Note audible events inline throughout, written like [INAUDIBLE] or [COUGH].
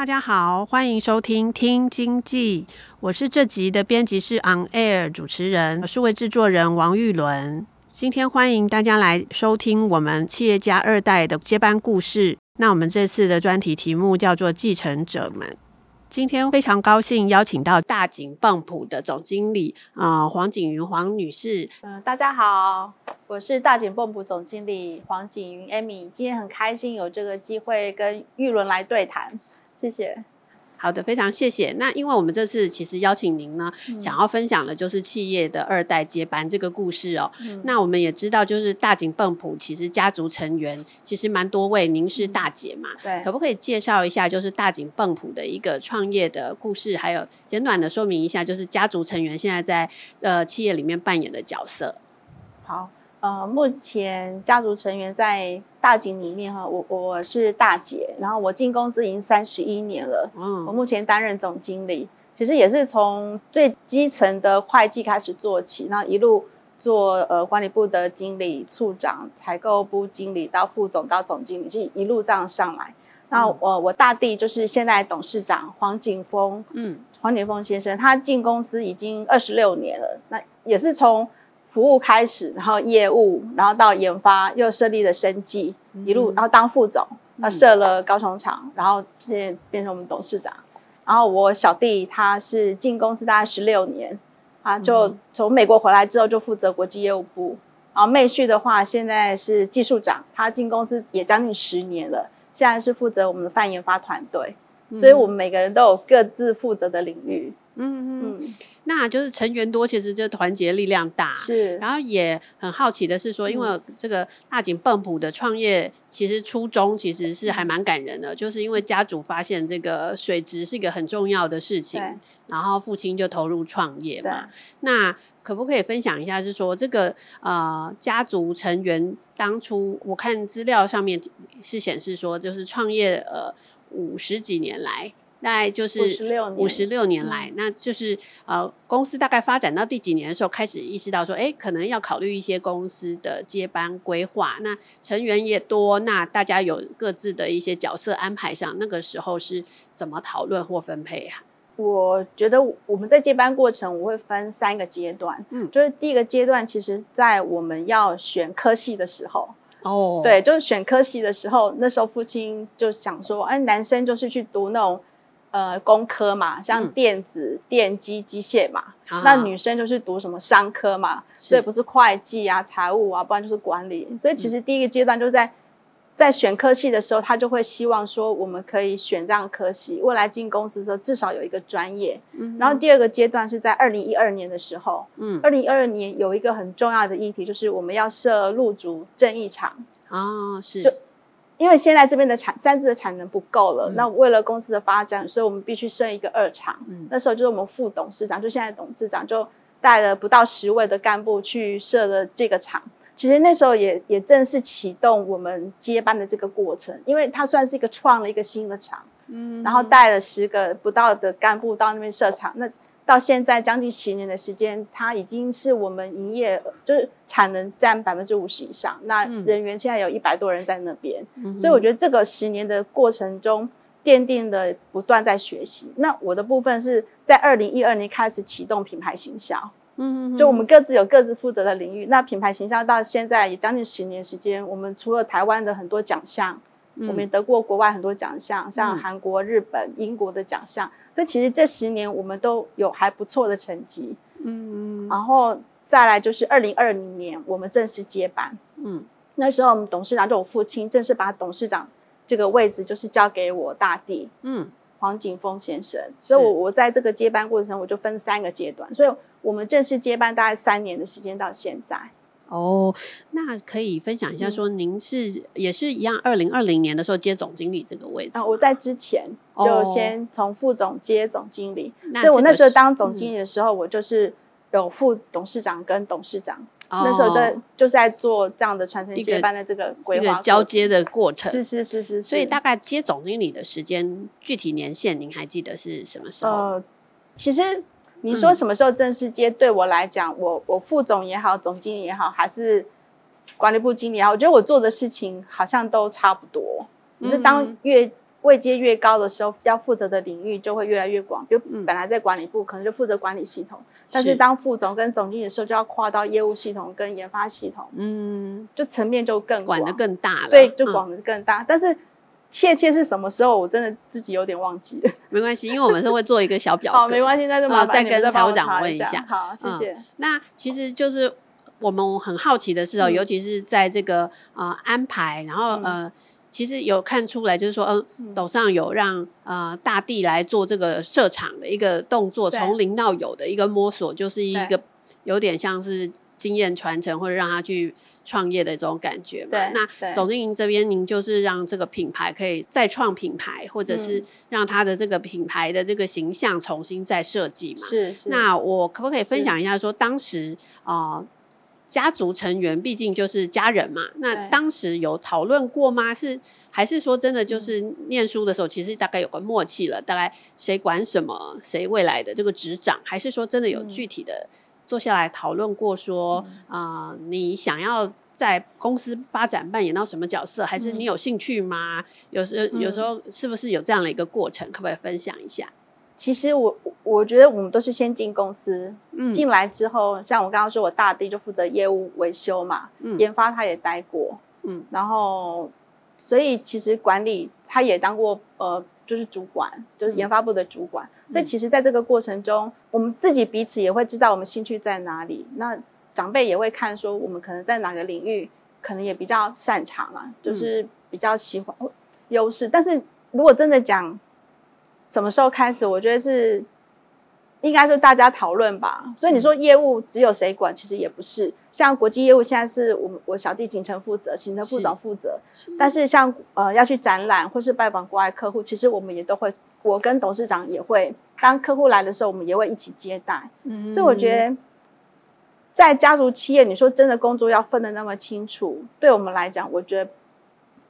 大家好，欢迎收听《听经济》，我是这集的编辑室 On Air 主持人，数位制作人王玉伦。今天欢迎大家来收听我们企业家二代的接班故事。那我们这次的专题题目叫做“继承者们”。今天非常高兴邀请到大井泵浦的总经理啊、黄景云黄女士。嗯、大家好，我是大井泵浦总经理黄景云 Amy。今天很开心有这个机会跟玉伦来对谈。谢谢，好的，非常谢谢。那因为我们这次其实邀请您呢，嗯、想要分享的就是企业的二代接班这个故事哦。嗯、那我们也知道，就是大井泵浦其实家族成员其实蛮多位，您是大姐嘛？对、嗯，可不可以介绍一下，就是大井泵浦的一个创业的故事，还有简短的说明一下，就是家族成员现在在呃企业里面扮演的角色？好。呃，目前家族成员在大景里面哈，我我是大姐，然后我进公司已经三十一年了。嗯，我目前担任总经理，其实也是从最基层的会计开始做起，然后一路做呃管理部的经理、处长、采购部经理到副总到总经理，就一路这样上来。那我、嗯、我大弟就是现在董事长黄景峰，嗯，黄景峰先生，他进公司已经二十六年了，那也是从。服务开始，然后业务，然后到研发，又设立了生技，嗯、一路，然后当副总，他设了高雄厂，嗯、然后现在变成我们董事长。然后我小弟他是进公司大概十六年，啊，就从美国回来之后就负责国际业务部。然后妹婿的话现在是技术长，他进公司也将近十年了，现在是负责我们的泛研发团队。嗯、所以我们每个人都有各自负责的领域。嗯嗯。嗯那就是成员多，其实就团结力量大。是，然后也很好奇的是说，因为这个大井泵浦的创业，其实初衷其实是还蛮感人的，就是因为家族发现这个水质是一个很重要的事情，然后父亲就投入创业嘛。那可不可以分享一下，是说这个呃家族成员当初我看资料上面是显示说，就是创业呃五十几年来。大概就是五十六年来，嗯、那就是呃，公司大概发展到第几年的时候，开始意识到说，哎，可能要考虑一些公司的接班规划。那成员也多，那大家有各自的一些角色安排上，那个时候是怎么讨论或分配啊？我觉得我们在接班过程，我会分三个阶段。嗯，就是第一个阶段，其实在我们要选科系的时候，哦，对，就是选科系的时候，那时候父亲就想说，哎，男生就是去读那种。呃，工科嘛，像电子、嗯、电机、机械嘛，啊、那女生就是读什么商科嘛，所以不是会计啊、财务啊，不然就是管理。所以其实第一个阶段就是在在选科系的时候，他就会希望说，我们可以选这样科系，未来进公司的时候至少有一个专业。嗯、然后第二个阶段是在二零一二年的时候，嗯，二零一二年有一个很重要的议题，就是我们要设入主正义场啊，是。就因为现在这边的产三自的产能不够了，嗯、那为了公司的发展，所以我们必须设一个二厂。嗯、那时候就是我们副董事长，就现在董事长就带了不到十位的干部去设了这个厂。其实那时候也也正式启动我们接班的这个过程，因为它算是一个创了一个新的厂，嗯，然后带了十个不到的干部到那边设厂。那到现在将近十年的时间，它已经是我们营业就是产能占百分之五十以上。那人员现在有一百多人在那边，嗯、所以我觉得这个十年的过程中，奠定了不断在学习。那我的部分是在二零一二年开始启动品牌行销，嗯哼，就我们各自有各自负责的领域。那品牌行销到现在也将近十年时间，我们除了台湾的很多奖项。我们也得过国外很多奖项，像韩国、日本、英国的奖项，所以其实这十年我们都有还不错的成绩。嗯，然后再来就是二零二零年我们正式接班，嗯，那时候我们董事长就我父亲正式把董事长这个位置就是交给我大弟，嗯，黄景峰先生，所以我我在这个接班过程我就分三个阶段，所以我们正式接班大概三年的时间到现在。哦，那可以分享一下，说您是、嗯、也是一样，二零二零年的时候接总经理这个位置。啊，我在之前就先从副总接总经理，哦、所以我那时候当总经理的时候，嗯、我就是有副董事长跟董事长，哦、那时候在就是在做这样的传承接班的这个规划、这个、交接的过程。是是是是，是，所以大概接总经理的时间具体年限，您还记得是什么时候？呃，其实。你说什么时候正式接？对我来讲，我我副总也好，总经理也好，还是管理部经理也好，我觉得我做的事情好像都差不多。只是当越位阶越高的时候，要负责的领域就会越来越广。就本来在管理部可能就负责管理系统，但是当副总跟总经理的时候，就要跨到业务系统跟研发系统。嗯，就层面就更广，管得更大了。对，就管得更大，但是。确切是什么时候？我真的自己有点忘记了。[LAUGHS] 没关系，因为我们是会做一个小表格。好，没关系，那就麻烦再跟财务长问一下。好，谢谢、嗯。那其实就是我们很好奇的是哦，嗯、尤其是在这个呃安排，然后呃，其实有看出来，就是说，呃、嗯，董事长有让呃大地来做这个设厂的一个动作，从零到有的一个摸索，就是一个有点像是。经验传承或者让他去创业的这种感觉嘛？对，那总经营这边，您就是让这个品牌可以再创品牌，或者是让他的这个品牌的这个形象重新再设计嘛？是是。那我可不可以分享一下说，说当时啊、呃，家族成员毕竟就是家人嘛，那当时有讨论过吗？是还是说真的就是念书的时候，其实大概有个默契了，大概谁管什么，谁未来的这个执掌，还是说真的有具体的？嗯坐下来讨论过，说啊、呃，你想要在公司发展扮演到什么角色，还是你有兴趣吗？有时有时候是不是有这样的一个过程？可不可以分享一下？其实我我觉得我们都是先进公司，嗯，进来之后，像我刚刚说，我大弟就负责业务维修嘛，嗯，研发他也待过，嗯，然后所以其实管理他也当过，呃。就是主管，就是研发部的主管。嗯、所以其实，在这个过程中，我们自己彼此也会知道我们兴趣在哪里。那长辈也会看说，我们可能在哪个领域，可能也比较擅长啊，就是比较喜欢优势。但是如果真的讲什么时候开始，我觉得是。应该是大家讨论吧，所以你说业务只有谁管，其实也不是。像国际业务现在是我们我小弟景城负责，景城副总负责。是。但是像呃要去展览或是拜访国外客户，其实我们也都会，我跟董事长也会，当客户来的时候，我们也会一起接待。嗯。所以我觉得，在家族企业，你说真的工作要分得那么清楚，对我们来讲，我觉得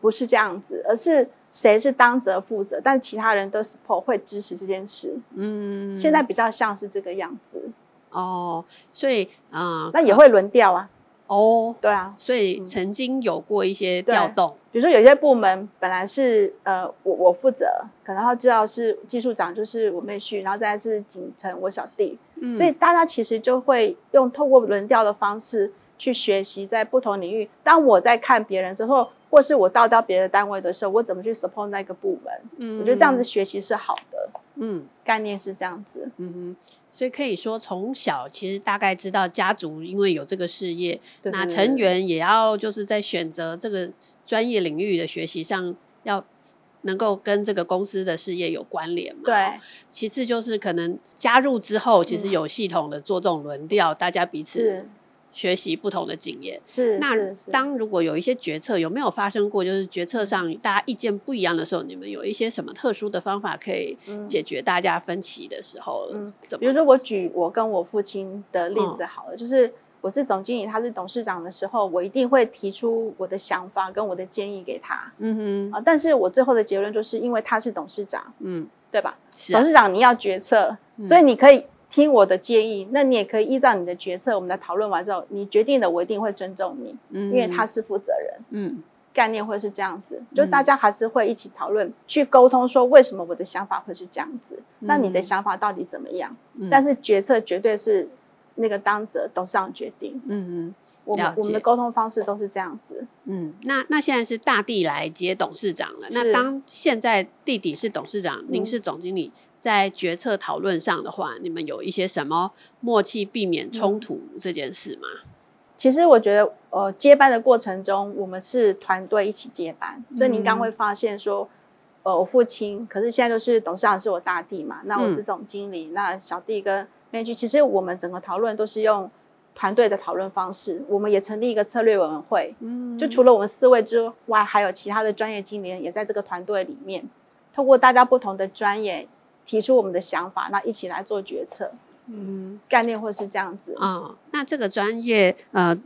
不是这样子，而是。谁是当责负责，但其他人都 support 会支持这件事。嗯，现在比较像是这个样子。哦，所以啊，呃、那也会轮调啊。哦，对啊，所以曾经有过一些调动，比如说有些部门本来是呃我我负责，可能他知道是技术长就是我妹婿，然后再来是景城我小弟。嗯，所以大家其实就会用透过轮调的方式去学习在不同领域。当我在看别人的时候。或是我到到别的单位的时候，我怎么去 support 那个部门？嗯，我觉得这样子学习是好的。嗯，概念是这样子。嗯哼，所以可以说从小其实大概知道家族因为有这个事业，对对对，那成员也要就是在选择这个专业领域的学习上，要能够跟这个公司的事业有关联嘛。对。其次就是可能加入之后，其实有系统的做这种轮调，嗯、大家彼此。学习不同的经验是，那当如果有一些决策有没有发生过，就是决策上大家意见不一样的时候，你们有一些什么特殊的方法可以解决大家分歧的时候？嗯，怎么？比如说我举我跟我父亲的例子好了，嗯、就是我是总经理，他是董事长的时候，我一定会提出我的想法跟我的建议给他。嗯哼啊，但是我最后的结论就是因为他是董事长，嗯，对吧？是啊、董事长你要决策，所以你可以。听我的建议，那你也可以依照你的决策，我们来讨论完之后，你决定的，我一定会尊重你，嗯，因为他是负责人，嗯，概念会是这样子，就大家还是会一起讨论，嗯、去沟通，说为什么我的想法会是这样子，嗯、那你的想法到底怎么样？嗯、但是决策绝对是那个当责董事长决定。嗯嗯。我们我们的沟通方式都是这样子。嗯，那那现在是大弟来接董事长了。那当现在弟弟是董事长，嗯、您是总经理，在决策讨论上的话，你们有一些什么默契，避免冲突这件事吗？嗯、其实我觉得，呃，接班的过程中，我们是团队一起接班，所以您刚会发现说，呃，我父亲，可是现在就是董事长是我大弟嘛，那我是总经理，嗯、那小弟跟编剧，其实我们整个讨论都是用。团队的讨论方式，我们也成立一个策略委员会。嗯，就除了我们四位之外，还有其他的专业经理人也在这个团队里面。透过大家不同的专业，提出我们的想法，那一起来做决策。嗯，概念会是这样子。嗯，那这个专业呃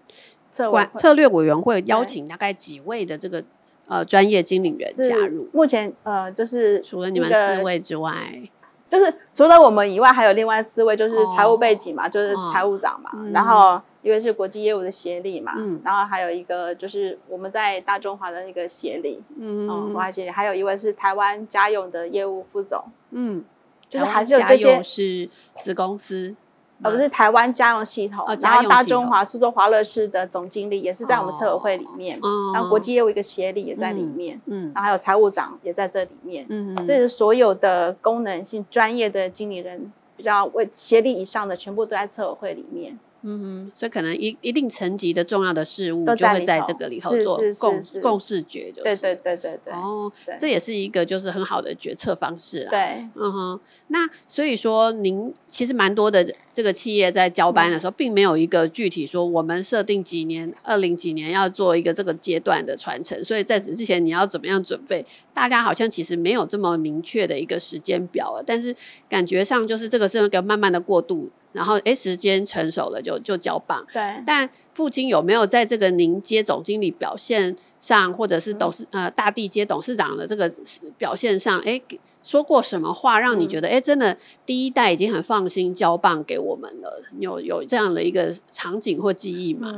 策管策略委员会邀请大概几位的这个呃专业经理人加入？目前呃就是除了你们四位之外。就是除了我们以外，还有另外四位，就是财务背景嘛，哦、就是财务长嘛，嗯、然后一位是国际业务的协理嘛，嗯、然后还有一个就是我们在大中华的那个协理，嗯，国外协理，还有一位是台湾家用的业务副总，嗯，就是还是有这些是子公司。而不是台湾家用系统，然后大中华苏州华乐士的总经理也是在我们策委会里面，然后国际业务一个协理也在里面，嗯，然后还有财务长也在这里面，嗯，所以所有的功能性专业的经理人，比较为协理以上的，全部都在策委会里面。嗯哼，所以可能一一定层级的重要的事物就会在这个里头做共共视觉，就是对对对对对。哦，这也是一个就是很好的决策方式啊。对，嗯哼。那所以说，您其实蛮多的这个企业在交班的时候，并没有一个具体说我们设定几年二零几年要做一个这个阶段的传承，所以在此之前你要怎么样准备？大家好像其实没有这么明确的一个时间表啊。但是感觉上就是这个是一个慢慢的过渡。然后，哎，时间成熟了就就交棒。对。但父亲有没有在这个您接总经理表现上，或者是董事、嗯、呃大地接董事长的这个表现上，哎，说过什么话让你觉得，哎、嗯，真的第一代已经很放心交棒给我们了？有有这样的一个场景或记忆吗？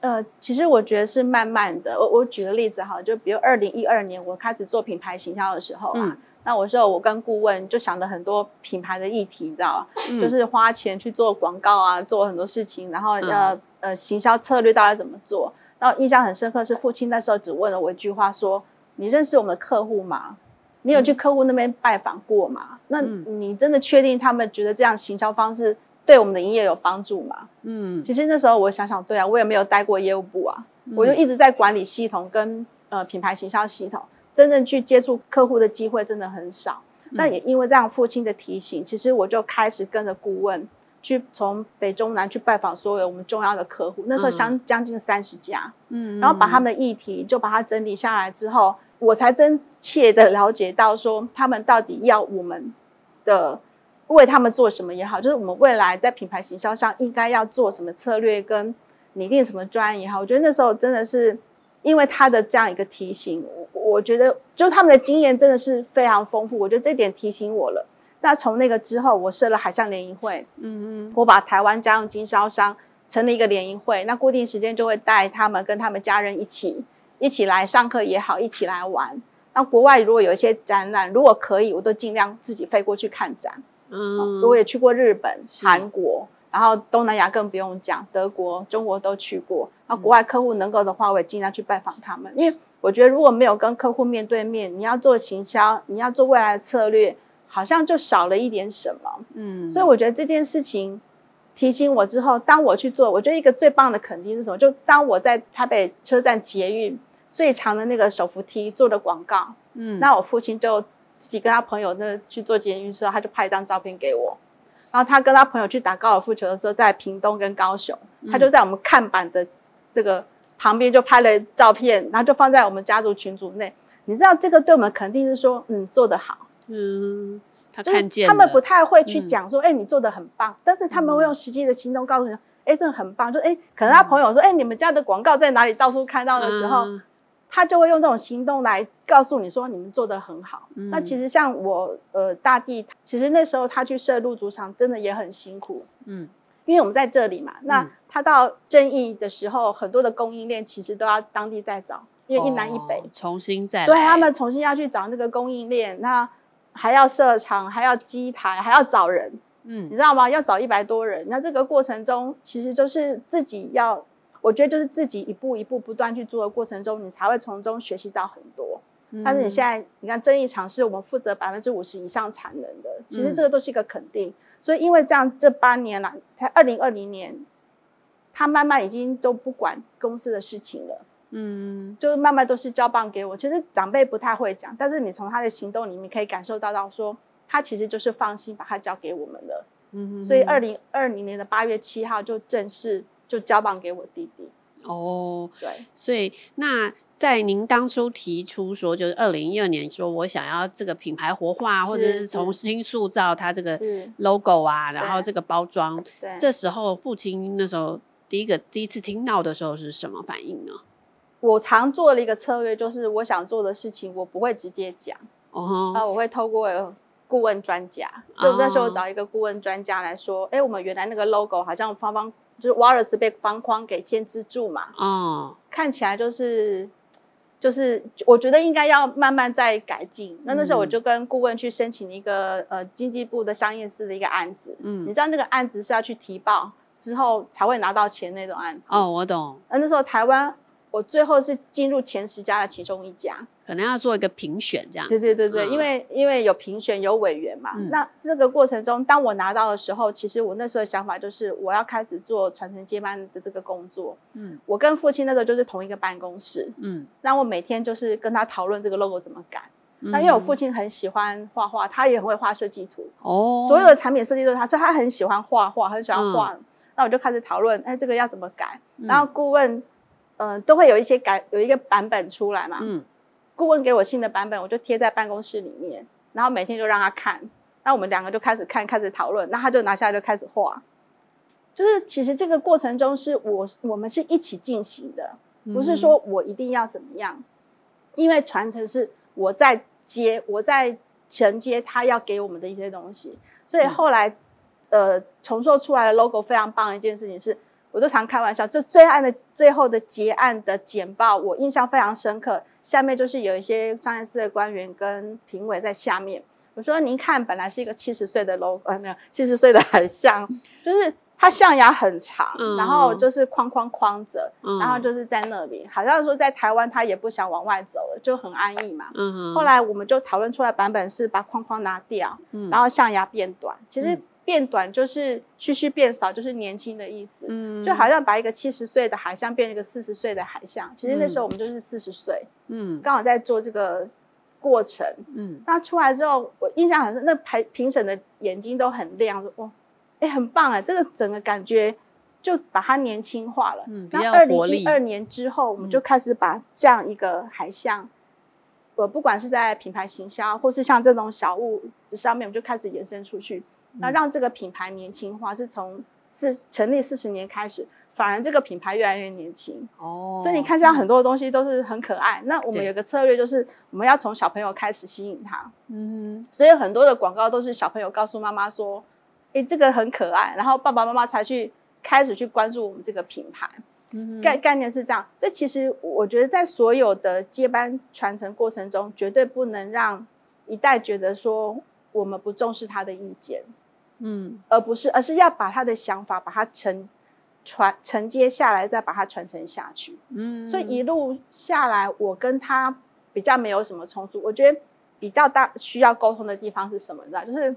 嗯、呃，其实我觉得是慢慢的。我我举个例子哈，就比如二零一二年我开始做品牌行销的时候啊。嗯那我说，我跟顾问就想了很多品牌的议题，你知道吧？嗯、就是花钱去做广告啊，做很多事情，然后要、嗯、呃行销策略到底怎么做？然后印象很深刻是父亲那时候只问了我一句话说：“你认识我们的客户吗？你有去客户那边拜访过吗？嗯、那你真的确定他们觉得这样行销方式对我们的营业有帮助吗？”嗯，其实那时候我想想，对啊，我也没有待过业务部啊，嗯、我就一直在管理系统跟呃品牌行销系统。真正去接触客户的机会真的很少，那、嗯、也因为这样父亲的提醒，其实我就开始跟着顾问去从北中南去拜访所有我们重要的客户，那时候相将近三十家，嗯，然后把他们的议题就把它整理下来之后，我才真切的了解到说他们到底要我们的为他们做什么也好，就是我们未来在品牌行销上应该要做什么策略跟拟定什么专案也好，我觉得那时候真的是因为他的这样一个提醒。我觉得，就他们的经验真的是非常丰富。我觉得这点提醒我了。那从那个之后，我设了海上联谊会，嗯嗯，我把台湾家用经销商成立一个联谊会，那固定时间就会带他们跟他们家人一起一起来上课也好，一起来玩。那国外如果有一些展览，如果可以，我都尽量自己飞过去看展。嗯，我也去过日本、韩国，然后东南亚更不用讲，德国、中国都去过。那国外客户能够的话，我也尽量去拜访他们，因为。我觉得如果没有跟客户面对面，你要做行销，你要做未来的策略，好像就少了一点什么。嗯，所以我觉得这件事情提醒我之后，当我去做，我觉得一个最棒的肯定是什么？就当我在台北车站捷运最长的那个手扶梯做的广告，嗯，那我父亲就自己跟他朋友那去做捷运的时候，他就拍一张照片给我，然后他跟他朋友去打高尔夫球的时候，在屏东跟高雄，他就在我们看板的这个。旁边就拍了照片，然后就放在我们家族群组内。你知道这个对我们肯定是说，嗯，做得好。嗯，他看见他们不太会去讲说，哎、嗯欸，你做的很棒。但是他们会用实际的行动告诉你，哎、嗯，这个很棒。就哎、欸，可能他朋友说，哎、你们家的广告在哪里？到处看到的时候，嗯、他就会用这种行动来告诉你说，你们做的很好。嗯、那其实像我，呃，大弟，其实那时候他去设入主场，真的也很辛苦。嗯。因为我们在这里嘛，那他到正义的时候，嗯、很多的供应链其实都要当地再找，因为一南一北，哦、重新再来对他们重新要去找那个供应链，那还要设厂，还要机台，还要找人，嗯，你知道吗？要找一百多人，那这个过程中其实就是自己要，我觉得就是自己一步一步不断去做的过程中，你才会从中学习到很多。嗯、但是你现在你看，正义厂是我们负责百分之五十以上产能的，其实这个都是一个肯定。嗯、所以因为这样，这八年来，才二零二零年，他慢慢已经都不管公司的事情了。嗯，就是慢慢都是交棒给我。其实长辈不太会讲，但是你从他的行动里面可以感受到到说，他其实就是放心把他交给我们了。嗯哼，所以二零二零年的八月七号就正式就交棒给我弟弟。哦，对，所以那在您当初提出说，就是二零一二年说我想要这个品牌活化，或者是重新塑造它这个 logo 啊，然后这个包装，对，这时候父亲那时候第一个第一次听到的时候是什么反应呢？我常做了一个策略，就是我想做的事情，我不会直接讲，哦、uh，huh. 我会透过顾问专家，所以那时候找一个顾问专家来说，哎、uh huh.，我们原来那个 logo 好像方方就是 Wallace 被方框给限制住嘛，哦、uh，huh. 看起来就是就是，我觉得应该要慢慢再改进。那那时候我就跟顾问去申请一个呃经济部的商业司的一个案子，嗯、uh，huh. 你知道那个案子是要去提报之后才会拿到钱那种案子，哦，uh, 我懂。那那时候台湾。我最后是进入前十家的其中一家，可能要做一个评选这样。对对对对，嗯、因为因为有评选有委员嘛。嗯、那这个过程中，当我拿到的时候，其实我那时候的想法就是我要开始做传承接班的这个工作。嗯，我跟父亲那时候就是同一个办公室。嗯，那我每天就是跟他讨论这个 logo 怎么改。嗯、那因为我父亲很喜欢画画，他也很会画设计图。哦，所有的产品设计都是他，所以他很喜欢画画，很喜欢画。嗯、那我就开始讨论，哎，这个要怎么改？然后顾问。嗯、呃，都会有一些改，有一个版本出来嘛。嗯，顾问给我新的版本，我就贴在办公室里面，然后每天就让他看。那我们两个就开始看，开始讨论。那他就拿下来就开始画。就是其实这个过程中是我我们是一起进行的，不是说我一定要怎么样，嗯、因为传承是我在接，我在承接他要给我们的一些东西。所以后来，嗯、呃，重塑出来的 logo 非常棒的一件事情是。我都常开玩笑，就最案的最后的结案的简报，我印象非常深刻。下面就是有一些商业司的官员跟评委在下面。我说：“您看，本来是一个七十岁的 logo，呃，没有七十岁的很像，[LAUGHS] 就是它象牙很长，嗯、然后就是框框框着，嗯、然后就是在那里，好像说在台湾他也不想往外走了，就很安逸嘛。嗯、哼后来我们就讨论出来版本是把框框拿掉，嗯、然后象牙变短。其实。嗯变短就是须须变少，就是年轻的意思。嗯，就好像把一个七十岁的海象变成一个四十岁的海象。其实那时候我们就是四十岁。嗯，刚好在做这个过程。嗯，那出来之后，我印象很深，那排评审的眼睛都很亮，说：“哇，哎，很棒啊！这个整个感觉就把它年轻化了。”嗯，那二零一二年之后，我们就开始把这样一个海象，我不管是在品牌行销，或是像这种小物上面，我们就开始延伸出去。那让这个品牌年轻化，是从四成立四十年开始，反而这个品牌越来越年轻哦。所以你看，现在很多的东西都是很可爱。嗯、那我们有个策略，就是我们要从小朋友开始吸引他。嗯哼，所以很多的广告都是小朋友告诉妈妈说：“哎，这个很可爱。”然后爸爸妈妈才去开始去关注我们这个品牌。概概念是这样。所以其实我觉得，在所有的接班传承过程中，绝对不能让一代觉得说我们不重视他的意见。嗯，而不是，而是要把他的想法把它承传承接下来，再把它传承下去。嗯，所以一路下来，我跟他比较没有什么冲突。我觉得比较大需要沟通的地方是什么？你知道，就是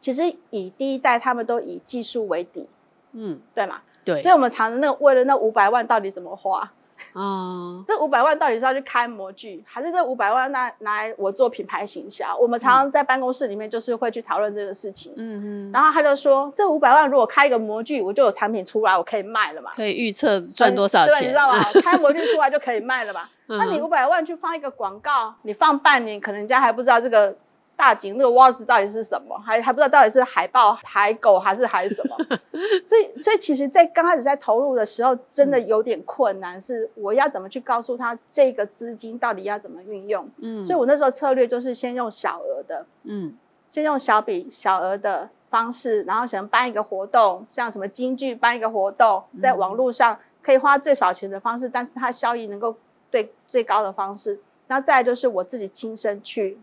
其实以第一代他们都以技术为底，嗯，对嘛？对，所以我们常常那为了那五百万到底怎么花？哦，[LAUGHS] 这五百万到底是要去开模具，还是这五百万拿拿来我做品牌行销？我们常常在办公室里面就是会去讨论这个事情。嗯嗯，然后他就说，这五百万如果开一个模具，我就有产品出来，我可以卖了嘛？可以预测赚多少钱？对，你知道吗？[LAUGHS] 开模具出来就可以卖了嘛？那你五百万去放一个广告，你放半年，可能人家还不知道这个。大景那个 Wallace 到底是什么？还还不知道到底是海豹、海狗还是还是什么？[LAUGHS] 所以，所以其实，在刚开始在投入的时候，真的有点困难。是我要怎么去告诉他这个资金到底要怎么运用？嗯，所以我那时候策略就是先用小额的，嗯，先用小笔、小额的方式，然后想办一个活动，像什么京剧办一个活动，在网络上可以花最少钱的方式，但是它效益能够对最高的方式。然后再来就是我自己亲身去。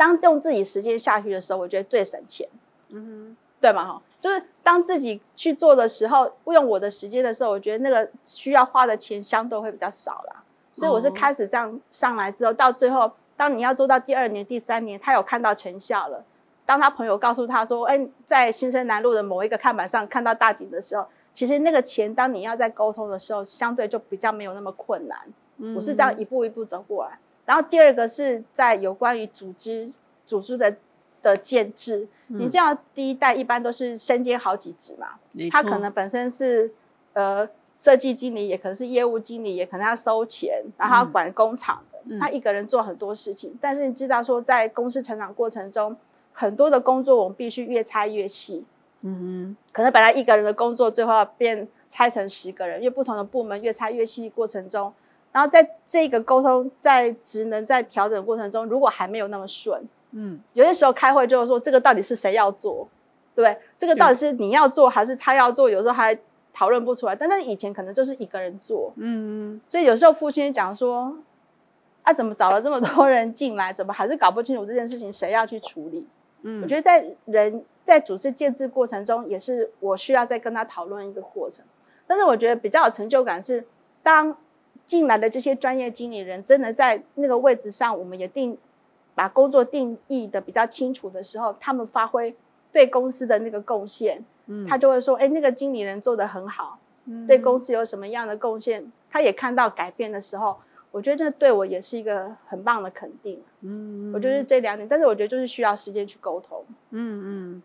当用自己时间下去的时候，我觉得最省钱。嗯哼，对吗？哈，就是当自己去做的时候，用我的时间的时候，我觉得那个需要花的钱相对会比较少啦。所以我是开始这样上来之后，到最后，当你要做到第二年、第三年，他有看到成效了。当他朋友告诉他说：“哎，在新生南路的某一个看板上看到大景的时候，其实那个钱，当你要在沟通的时候，相对就比较没有那么困难。”我是这样一步一步走过来。然后第二个是在有关于组织、组织的的建制。你这样第一代一般都是身兼好几职嘛，他可能本身是呃设计经理，也可能是业务经理，也可能要收钱，然后要管工厂的，他一个人做很多事情。但是你知道说，在公司成长过程中，很多的工作我们必须越拆越细，嗯哼，可能本来一个人的工作，最后要变拆成十个人，因为不同的部门越拆越细过程中，然后在这个沟通、在职能、在调整过程中，如果还没有那么顺，嗯，有些时候开会就是说，这个到底是谁要做，对不对？这个到底是你要做还是他要做？有时候还讨论不出来。但是以前可能就是一个人做，嗯嗯，所以有时候父亲讲说，啊，怎么找了这么多人进来，怎么还是搞不清楚这件事情谁要去处理？嗯，我觉得在人在组织建制过程中，也是我需要再跟他讨论一个过程。但是我觉得比较有成就感是，当进来的这些专业经理人真的在那个位置上，我们也定把工作定义的比较清楚的时候，他们发挥对公司的那个贡献，嗯，他就会说，哎，那个经理人做得很好，嗯，对公司有什么样的贡献，他也看到改变的时候。我觉得这对我也是一个很棒的肯定。嗯，我觉得这两点，但是我觉得就是需要时间去沟通。嗯嗯。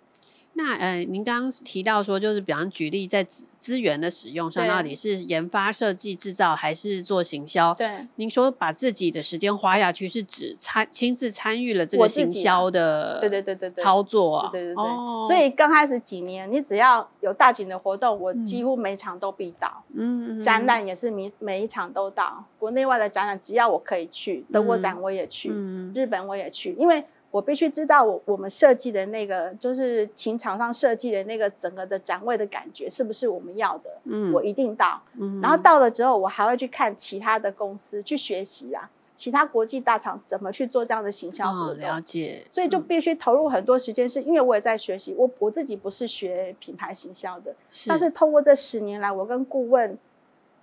那呃，您刚刚提到说，就是比方举例，在资资源的使用上，到底是研发、设计、制造，还是做行销？对，您说把自己的时间花下去，是指参亲自参与了这个行销的，对对对对操作，啊对对对。所以刚开始几年，你只要有大型的活动，我几乎每场都必到。嗯，展览也是每每一场都到，国内外的展览只要我可以去，德国展我也去，日本我也去，因为。我必须知道我我们设计的那个，就是琴场上设计的那个整个的展位的感觉，是不是我们要的？嗯，我一定到。嗯，然后到了之后，我还会去看其他的公司去学习啊，其他国际大厂怎么去做这样的行销活动。哦，了解。所以就必须投入很多时间，是因为我也在学习。我我自己不是学品牌行销的，是。但是通过这十年来，我跟顾问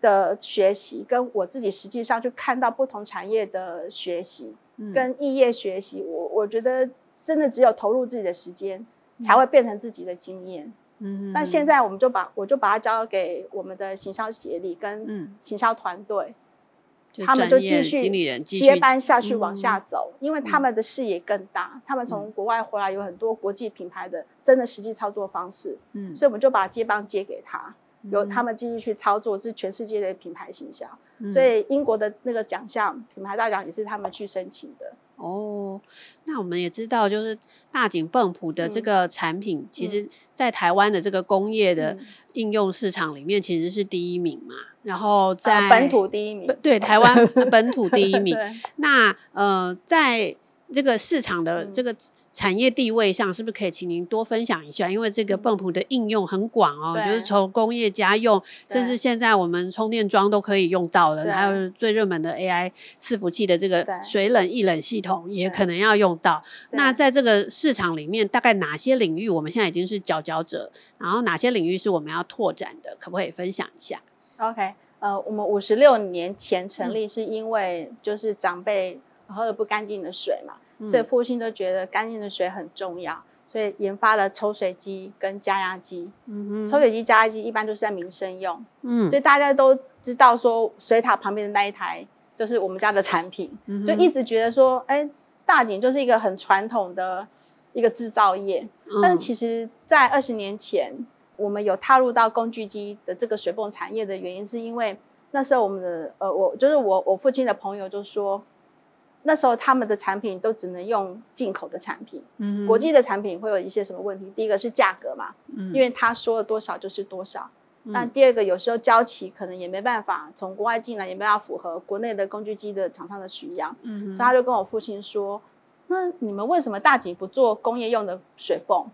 的学习，跟我自己实际上去看到不同产业的学习。跟异业学习，我我觉得真的只有投入自己的时间，才会变成自己的经验。嗯，那现在我们就把我就把它交给我们的行销协理跟行销团队，他们就继续接班下去往下走，因为他们的视野更大，他们从国外回来有很多国际品牌的真的实际操作方式。嗯，所以我们就把接棒接给他。由他们继续去操作，是全世界的品牌形象，嗯、所以英国的那个奖项品牌大奖也是他们去申请的。哦，那我们也知道，就是大井泵浦的这个产品，嗯、其实在台湾的这个工业的应用市场里面，其实是第一名嘛。然后在、呃、本土第一名，对，台湾 [LAUGHS] 本土第一名。那呃，在这个市场的这个。产业地位上，是不是可以请您多分享一下？因为这个泵浦的应用很广哦，对就是从工业家用，甚至现在我们充电桩都可以用到了，对还有最热门的 AI 伺服器的这个水冷、液冷系统也可能要用到。那在这个市场里面，大概哪些领域我们现在已经是佼佼者？然后哪些领域是我们要拓展的？可不可以分享一下？OK，呃，我们五十六年前成立，是因为就是长辈喝了不干净的水嘛。所以父亲都觉得干净的水很重要，所以研发了抽水机跟加压机。嗯哼，抽水机、加压机一般都是在民生用。嗯，所以大家都知道说水塔旁边的那一台就是我们家的产品，嗯、就一直觉得说，哎，大井就是一个很传统的一个制造业。嗯、但是其实，在二十年前，我们有踏入到工具机的这个水泵产业的原因，是因为那时候我们的呃，我就是我我父亲的朋友就说。那时候他们的产品都只能用进口的产品，嗯哼，国际的产品会有一些什么问题？第一个是价格嘛，嗯，因为他说了多少就是多少。嗯、那第二个有时候交期可能也没办法从国外进来，也没办法符合国内的工具机的厂商的需要，嗯，所以他就跟我父亲说：“那你们为什么大井不做工业用的水泵，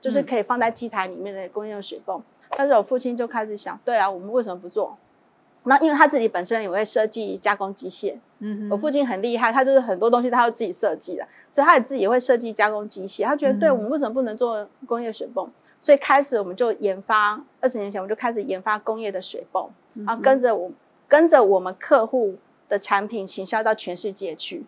就是可以放在机台里面的工业用水泵？”但是我父亲就开始想：“对啊，我们为什么不做？”那因为他自己本身也会设计加工机械，嗯哼，我父亲很厉害，他就是很多东西他都自己设计的，所以他也自己也会设计加工机械。他觉得，对我们为什么不能做工业水泵？所以开始我们就研发，二十年前我们就开始研发工业的水泵，然后跟着我跟着我们客户的产品行销到全世界去。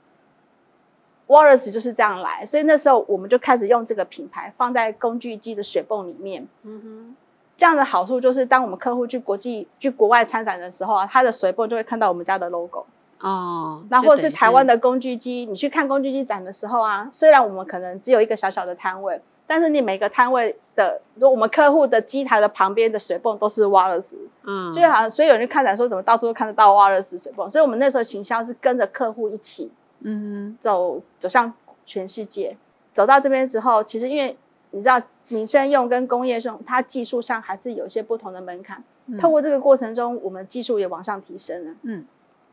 Wallace 就是这样来，所以那时候我们就开始用这个品牌放在工具机的水泵里面，嗯哼。这样的好处就是，当我们客户去国际、去国外参展的时候啊，他的水泵就会看到我们家的 logo 哦。那或者是台湾的工具机，你去看工具机展的时候啊，虽然我们可能只有一个小小的摊位，但是你每个摊位的，如我们客户的机台的旁边的水泵都是 Wallace，嗯，就好像所以有人去看展说，怎么到处都看得到 Wallace 水泵？所以我们那时候行销是跟着客户一起，嗯，走走向全世界。走到这边之后，其实因为。你知道民生用跟工业用，它技术上还是有一些不同的门槛。嗯、透过这个过程中，我们技术也往上提升了。嗯，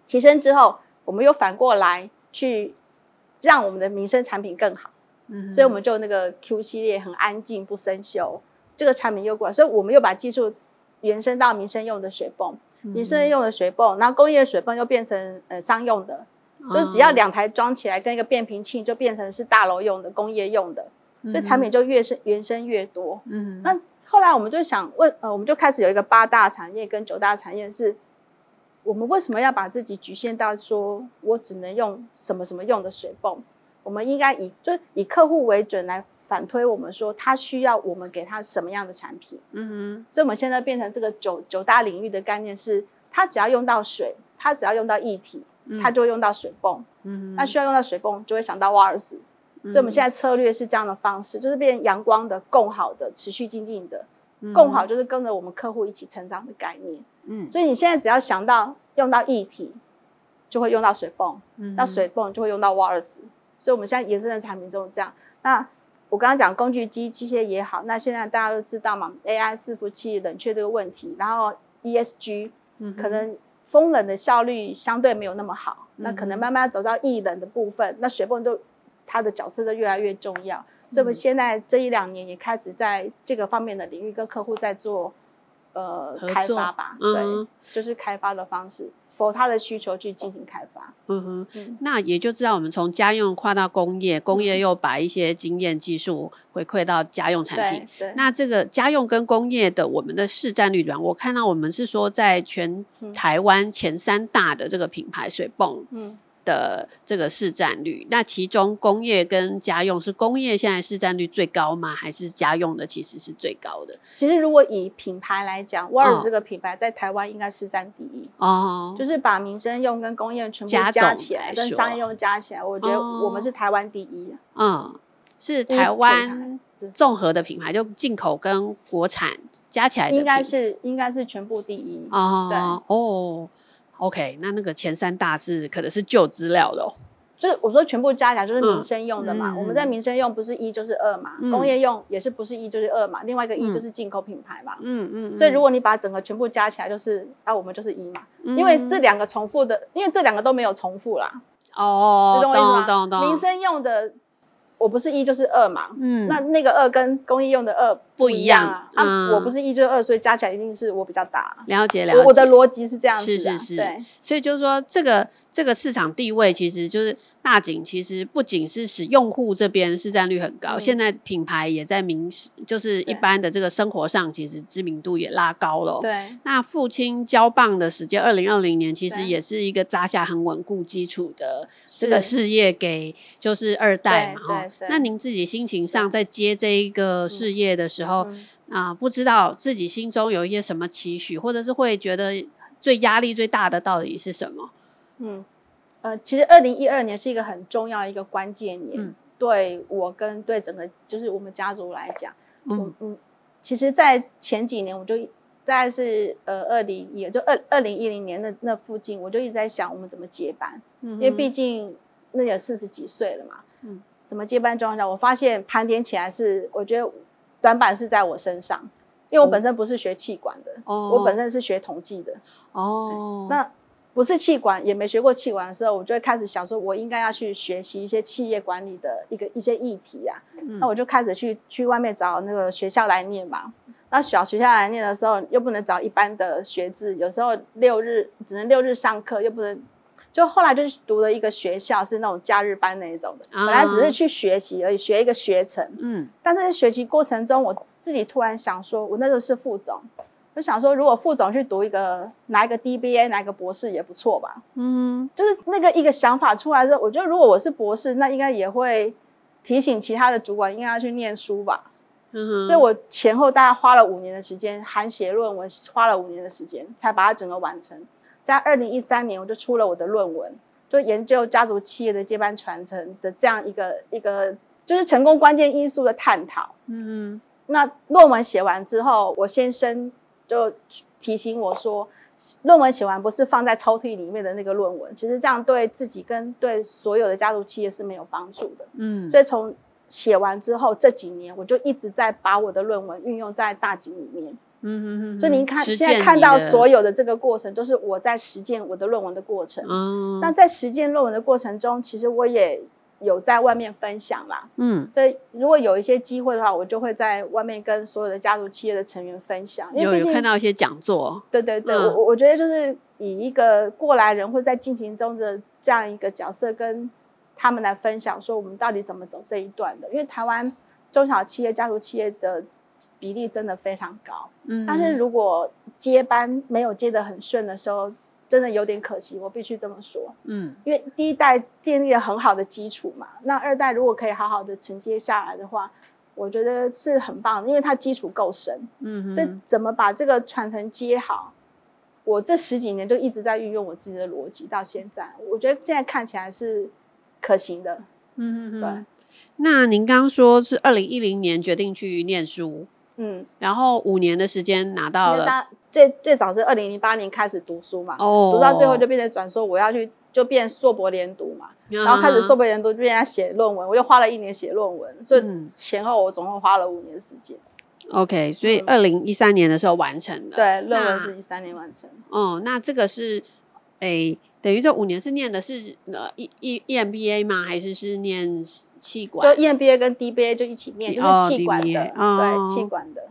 提升之后，我们又反过来去让我们的民生产品更好。嗯，所以我们就那个 Q 系列很安静不生锈，这个产品又过来，所以我们又把技术延伸到民生用的水泵，嗯、民生用的水泵，然后工业水泵又变成呃商用的，嗯、就是只要两台装起来跟一个变频器，就变成是大楼用的、工业用的。所以产品就越是延伸越多。嗯，那后来我们就想问，呃，我们就开始有一个八大产业跟九大产业，是我们为什么要把自己局限到说我只能用什么什么用的水泵？我们应该以就以客户为准来反推，我们说他需要我们给他什么样的产品？嗯哼，所以我们现在变成这个九九大领域的概念是，他只要用到水，他只要用到液体，他就会用到水泵。嗯哼，那需要用到水泵，就会想到瓦尔斯。所以我们现在策略是这样的方式，就是变阳光的、共好的、持续精进的。共好就是跟着我们客户一起成长的概念。嗯，所以你现在只要想到用到液体，就会用到水泵。嗯，那水泵就会用到瓦尔斯。所以我们现在延伸的产品都是这样。那我刚刚讲工具机、机械也好，那现在大家都知道嘛，AI 伺服器冷却这个问题，然后 ESG，可能风冷的效率相对没有那么好，那可能慢慢走到液冷的部分，那水泵都。它的角色就越来越重要，所以我们现在这一两年也开始在这个方面的领域跟客户在做呃作开发吧，对，嗯、就是开发的方式，符合他的需求去进行开发。嗯哼，嗯，那也就知道我们从家用跨到工业，工业又把一些经验技术回馈到家用产品。对，对那这个家用跟工业的我们的市占率短，我看到我们是说在全台湾前三大的这个品牌水泵。嗯。的这个市占率，那其中工业跟家用是工业现在市占率最高吗？还是家用的其实是最高的？其实如果以品牌来讲，沃尔这个品牌在台湾应该市占第一哦，就是把民生用跟工业全部加起来，跟商业用加起来，我觉得我们是台湾第一。嗯，是台湾综合的品牌，就进口跟国产加起来的，应该是应该是全部第一哦。对哦。OK，那那个前三大是可能是旧资料的哦，就是我说全部加起来就是民生用的嘛。嗯、我们在民生用不是一就是二嘛，嗯、工业用也是不是一就是二嘛，另外一个一就是进口品牌嘛。嗯嗯。嗯，所以如果你把整个全部加起来，就是啊，我们就是一嘛。嗯、因为这两个重复的，因为这两个都没有重复啦。哦，懂懂懂。民生用的。我不是一就是二嘛，嗯，那那个二跟工业用的二不一样啊。啊，我不是一就是二，所以加起来一定是我比较大。了解了解，我的逻辑是这样子的，是是是，对。所以就是说，这个这个市场地位其实就是大井，其实不仅是使用户这边市占率很高，现在品牌也在明，就是一般的这个生活上，其实知名度也拉高了。对。那父亲交棒的时间，二零二零年其实也是一个扎下很稳固基础的这个事业，给就是二代嘛。那您自己心情上在接这一个事业的时候啊、嗯嗯呃，不知道自己心中有一些什么期许，或者是会觉得最压力最大的到底是什么？嗯，呃，其实二零一二年是一个很重要的一个关键年，嗯、对我跟对整个就是我们家族来讲，嗯嗯，其实，在前几年我就大概是呃二零也就二二零一零年那那附近，我就一直在想我们怎么接班，嗯、因为毕竟那也四十几岁了嘛，嗯。怎么接班状况下，我发现盘点起来是，我觉得短板是在我身上，因为我本身不是学气管的，哦、我本身是学统计的。哦，那不是气管，也没学过气管的时候，我就会开始想说，我应该要去学习一些企业管理的一个一些议题啊。嗯、那我就开始去去外面找那个学校来念嘛。那小学校来念的时候，又不能找一般的学制，有时候六日只能六日上课，又不能。就后来就是读了一个学校，是那种假日班那一种的。本来只是去学习而已，学一个学程。嗯。但在学习过程中，我自己突然想说，我那时候是副总，就想说，如果副总去读一个拿一个 DBA，拿一个博士也不错吧。嗯。就是那个一个想法出来之后，我觉得如果我是博士，那应该也会提醒其他的主管应该要去念书吧。所以我前后大概花了五年的时间，含写论文花了五年的时间，才把它整个完成。在二零一三年，我就出了我的论文，就研究家族企业的接班传承的这样一个一个，就是成功关键因素的探讨。嗯嗯。那论文写完之后，我先生就提醒我说，论文写完不是放在抽屉里面的那个论文，其实这样对自己跟对所有的家族企业是没有帮助的。嗯。所以从写完之后这几年，我就一直在把我的论文运用在大景里面。嗯哼哼，所以您看，现在看到所有的这个过程，都是我在实践我的论文的过程。嗯，那在实践论文的过程中，其实我也有在外面分享啦。嗯，所以如果有一些机会的话，我就会在外面跟所有的家族企业的成员分享。因为有有看到一些讲座。对对对，嗯、我我觉得就是以一个过来人或在进行中的这样一个角色，跟他们来分享，说我们到底怎么走这一段的。因为台湾中小企业、家族企业的。比例真的非常高，嗯，但是如果接班没有接得很顺的时候，真的有点可惜，我必须这么说，嗯，因为第一代建立了很好的基础嘛，那二代如果可以好好的承接下来的话，我觉得是很棒的，因为它基础够深，嗯，所以怎么把这个传承接好，我这十几年就一直在运用我自己的逻辑，到现在，我觉得现在看起来是可行的，嗯嗯嗯，对。那您刚刚说是二零一零年决定去念书，嗯，然后五年的时间拿到了，最最早是二零零八年开始读书嘛，哦，读到最后就变成转说我要去就变硕博连读嘛，嗯、然后开始硕博连读就变成写论文，我就花了一年写论文，所以前后我总共花了五年时间。OK，所以二零一三年的时候完成的，对，论文是一三年完成。哦，那这个是诶。等于这五年是念的是呃 E E EMBA 吗？还是是念气管？就 EMBA 跟 DBA 就一起念，就是气管的，哦、对，气管的。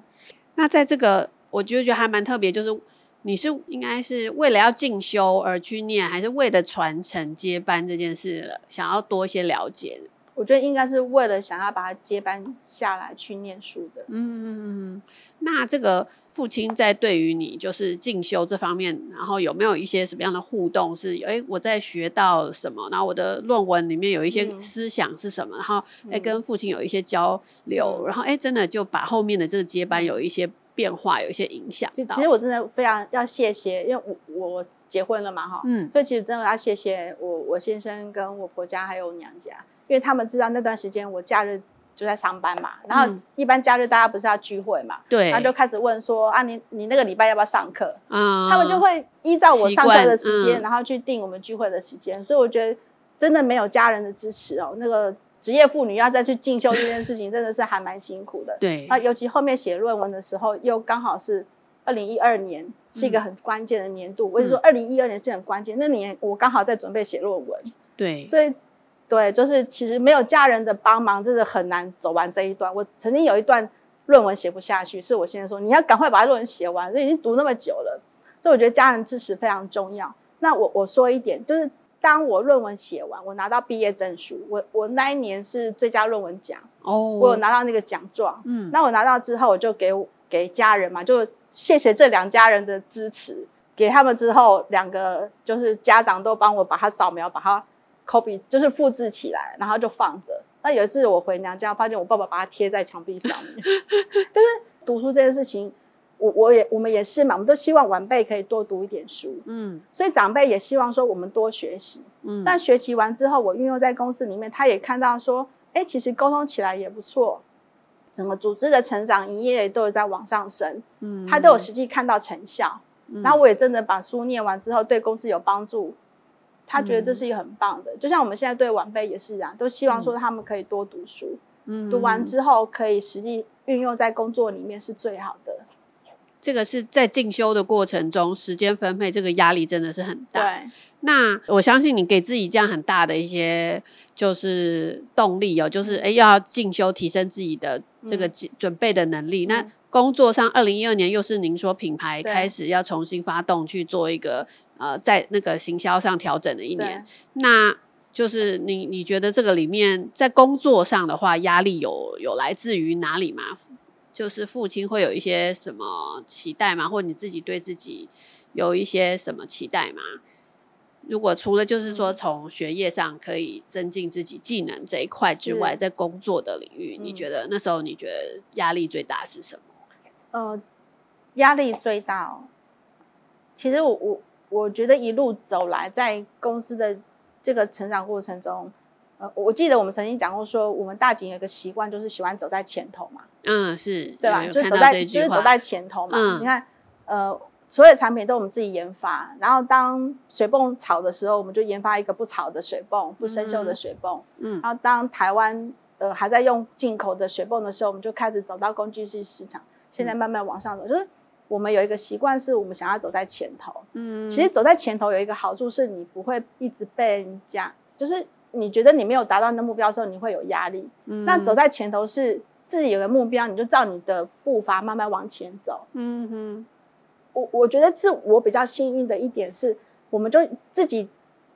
那在这个，我就觉得还蛮特别，就是你是应该是为了要进修而去念，还是为了传承接班这件事，想要多一些了解？我觉得应该是为了想要把他接班下来去念书的。嗯，那这个父亲在对于你就是进修这方面，然后有没有一些什么样的互动？是哎，我在学到什么？然后我的论文里面有一些思想是什么？嗯、然后哎，跟父亲有一些交流，嗯、然后哎，真的就把后面的这个接班有一些变化，有一些影响。其实我真的非常要谢谢，因为我我结婚了嘛，哈，嗯，所以其实真的要谢谢我我先生跟我婆家还有娘家。因为他们知道那段时间我假日就在上班嘛，然后一般假日大家不是要聚会嘛，对，然后就开始问说啊，你你那个礼拜要不要上课？嗯，他们就会依照我上课的时间，然后去定我们聚会的时间。所以我觉得真的没有家人的支持哦，那个职业妇女要再去进修这件事情，真的是还蛮辛苦的。对，啊，尤其后面写论文的时候，又刚好是二零一二年，是一个很关键的年度。我就说二零一二年是很关键，那年我刚好在准备写论文。对，所以。对，就是其实没有家人的帮忙，真的很难走完这一段。我曾经有一段论文写不下去，是我先生说你要赶快把论文写完，这已经读那么久了，所以我觉得家人支持非常重要。那我我说一点，就是当我论文写完，我拿到毕业证书，我我那一年是最佳论文奖哦，我有拿到那个奖状。嗯，那我拿到之后，我就给给家人嘛，就谢谢这两家人的支持，给他们之后，两个就是家长都帮我把它扫描，把它。Copy 就是复制起来，然后就放着。那有一次我回娘家，发现我爸爸把它贴在墙壁上面。[LAUGHS] 就是读书这件事情，我我也我们也是嘛，我们都希望晚辈可以多读一点书。嗯，所以长辈也希望说我们多学习。嗯，但学习完之后，我运用在公司里面，他也看到说，哎，其实沟通起来也不错，整个组织的成长、营业都有在往上升。嗯，他都有实际看到成效。嗯，然后我也真的把书念完之后，对公司有帮助。他觉得这是一个很棒的，嗯、就像我们现在对晚辈也是啊，都希望说他们可以多读书，嗯，读完之后可以实际运用在工作里面是最好的。这个是在进修的过程中，时间分配这个压力真的是很大。对，那我相信你给自己这样很大的一些就是动力哦，就是哎要进修提升自己的这个准备的能力。嗯、那工作上，二零一二年又是您说品牌开始要重新发动去做一个呃在那个行销上调整的一年。那就是你你觉得这个里面在工作上的话，压力有有来自于哪里吗？就是父亲会有一些什么期待吗？或者你自己对自己有一些什么期待吗？如果除了就是说从学业上可以增进自己技能这一块之外，在工作的领域，你觉得那时候你觉得压力最大是什么？呃，压力最大，哦其实我我我觉得一路走来，在公司的这个成长过程中。呃，我记得我们曾经讲过，说我们大景有一个习惯，就是喜欢走在前头嘛。嗯，是，对吧？就走在，就是走在前头嘛。嗯，你看，呃，所有产品都我们自己研发，然后当水泵炒的时候，我们就研发一个不吵的水泵，不生锈的水泵。嗯，然后当台湾呃还在用进口的水泵的时候，我们就开始走到工具机市场，现在慢慢往上走，就是我们有一个习惯，是我们想要走在前头。嗯，其实走在前头有一个好处，是你不会一直被人家就是。你觉得你没有达到你的目标的时候，你会有压力。嗯，那走在前头是自己有个目标，你就照你的步伐慢慢往前走。嗯哼，我我觉得是我比较幸运的一点是，我们就自己。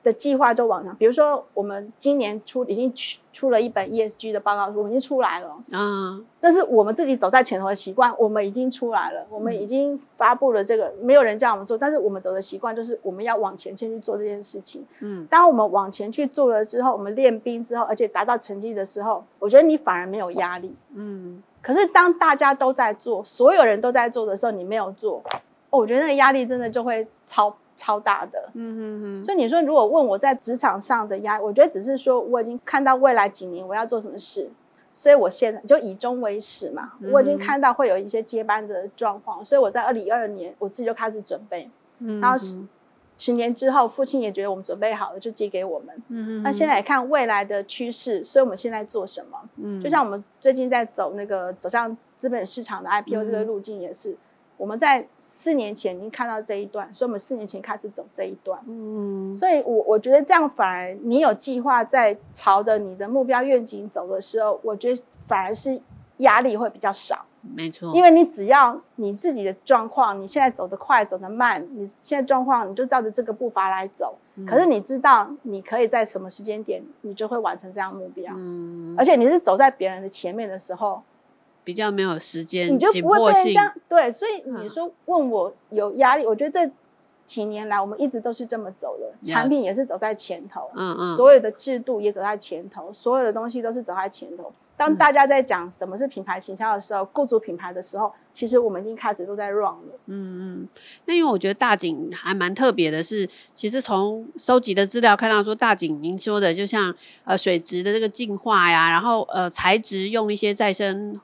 的计划就往上，比如说我们今年出已经出出了一本 ESG 的报告书，我们已经出来了。嗯，但是我们自己走在前头的习惯，我们已经出来了，我们已经发布了这个，没有人叫我们做，但是我们走的习惯就是我们要往前先去做这件事情。嗯，当我们往前去做了之后，我们练兵之后，而且达到成绩的时候，我觉得你反而没有压力。嗯，可是当大家都在做，所有人都在做的时候，你没有做，哦，我觉得那个压力真的就会超。超大的，嗯哼哼。所以你说，如果问我在职场上的压力，我觉得只是说我已经看到未来几年我要做什么事，所以我现在就以终为始嘛。嗯、我已经看到会有一些接班的状况，所以我在二零二二年我自己就开始准备。嗯，然后十十年之后，父亲也觉得我们准备好了，就接给我们。嗯哼。那现在也看未来的趋势，所以我们现在做什么？嗯，就像我们最近在走那个走向资本市场的 IPO 这个路径也是。嗯我们在四年前已经看到这一段，所以我们四年前开始走这一段。嗯，所以我我觉得这样反而你有计划在朝着你的目标愿景走的时候，我觉得反而是压力会比较少。没错，因为你只要你自己的状况，你现在走得快走得慢，你现在状况你就照着这个步伐来走。嗯，可是你知道你可以在什么时间点，你就会完成这样目标。嗯，而且你是走在别人的前面的时候。比较没有时间，你就不会被人家对，所以你说问我有压力，嗯、我觉得这几年来我们一直都是这么走的，产品也是走在前头，嗯嗯，所有的制度也走在前头，所有的东西都是走在前头。当大家在讲什么是品牌形象的时候，构筑品牌的时候，其实我们已经开始都在 run 了。嗯嗯，那因为我觉得大景还蛮特别的是，其实从收集的资料看到说，大景您说的就像呃水质的这个净化呀，然后呃材质用一些再生。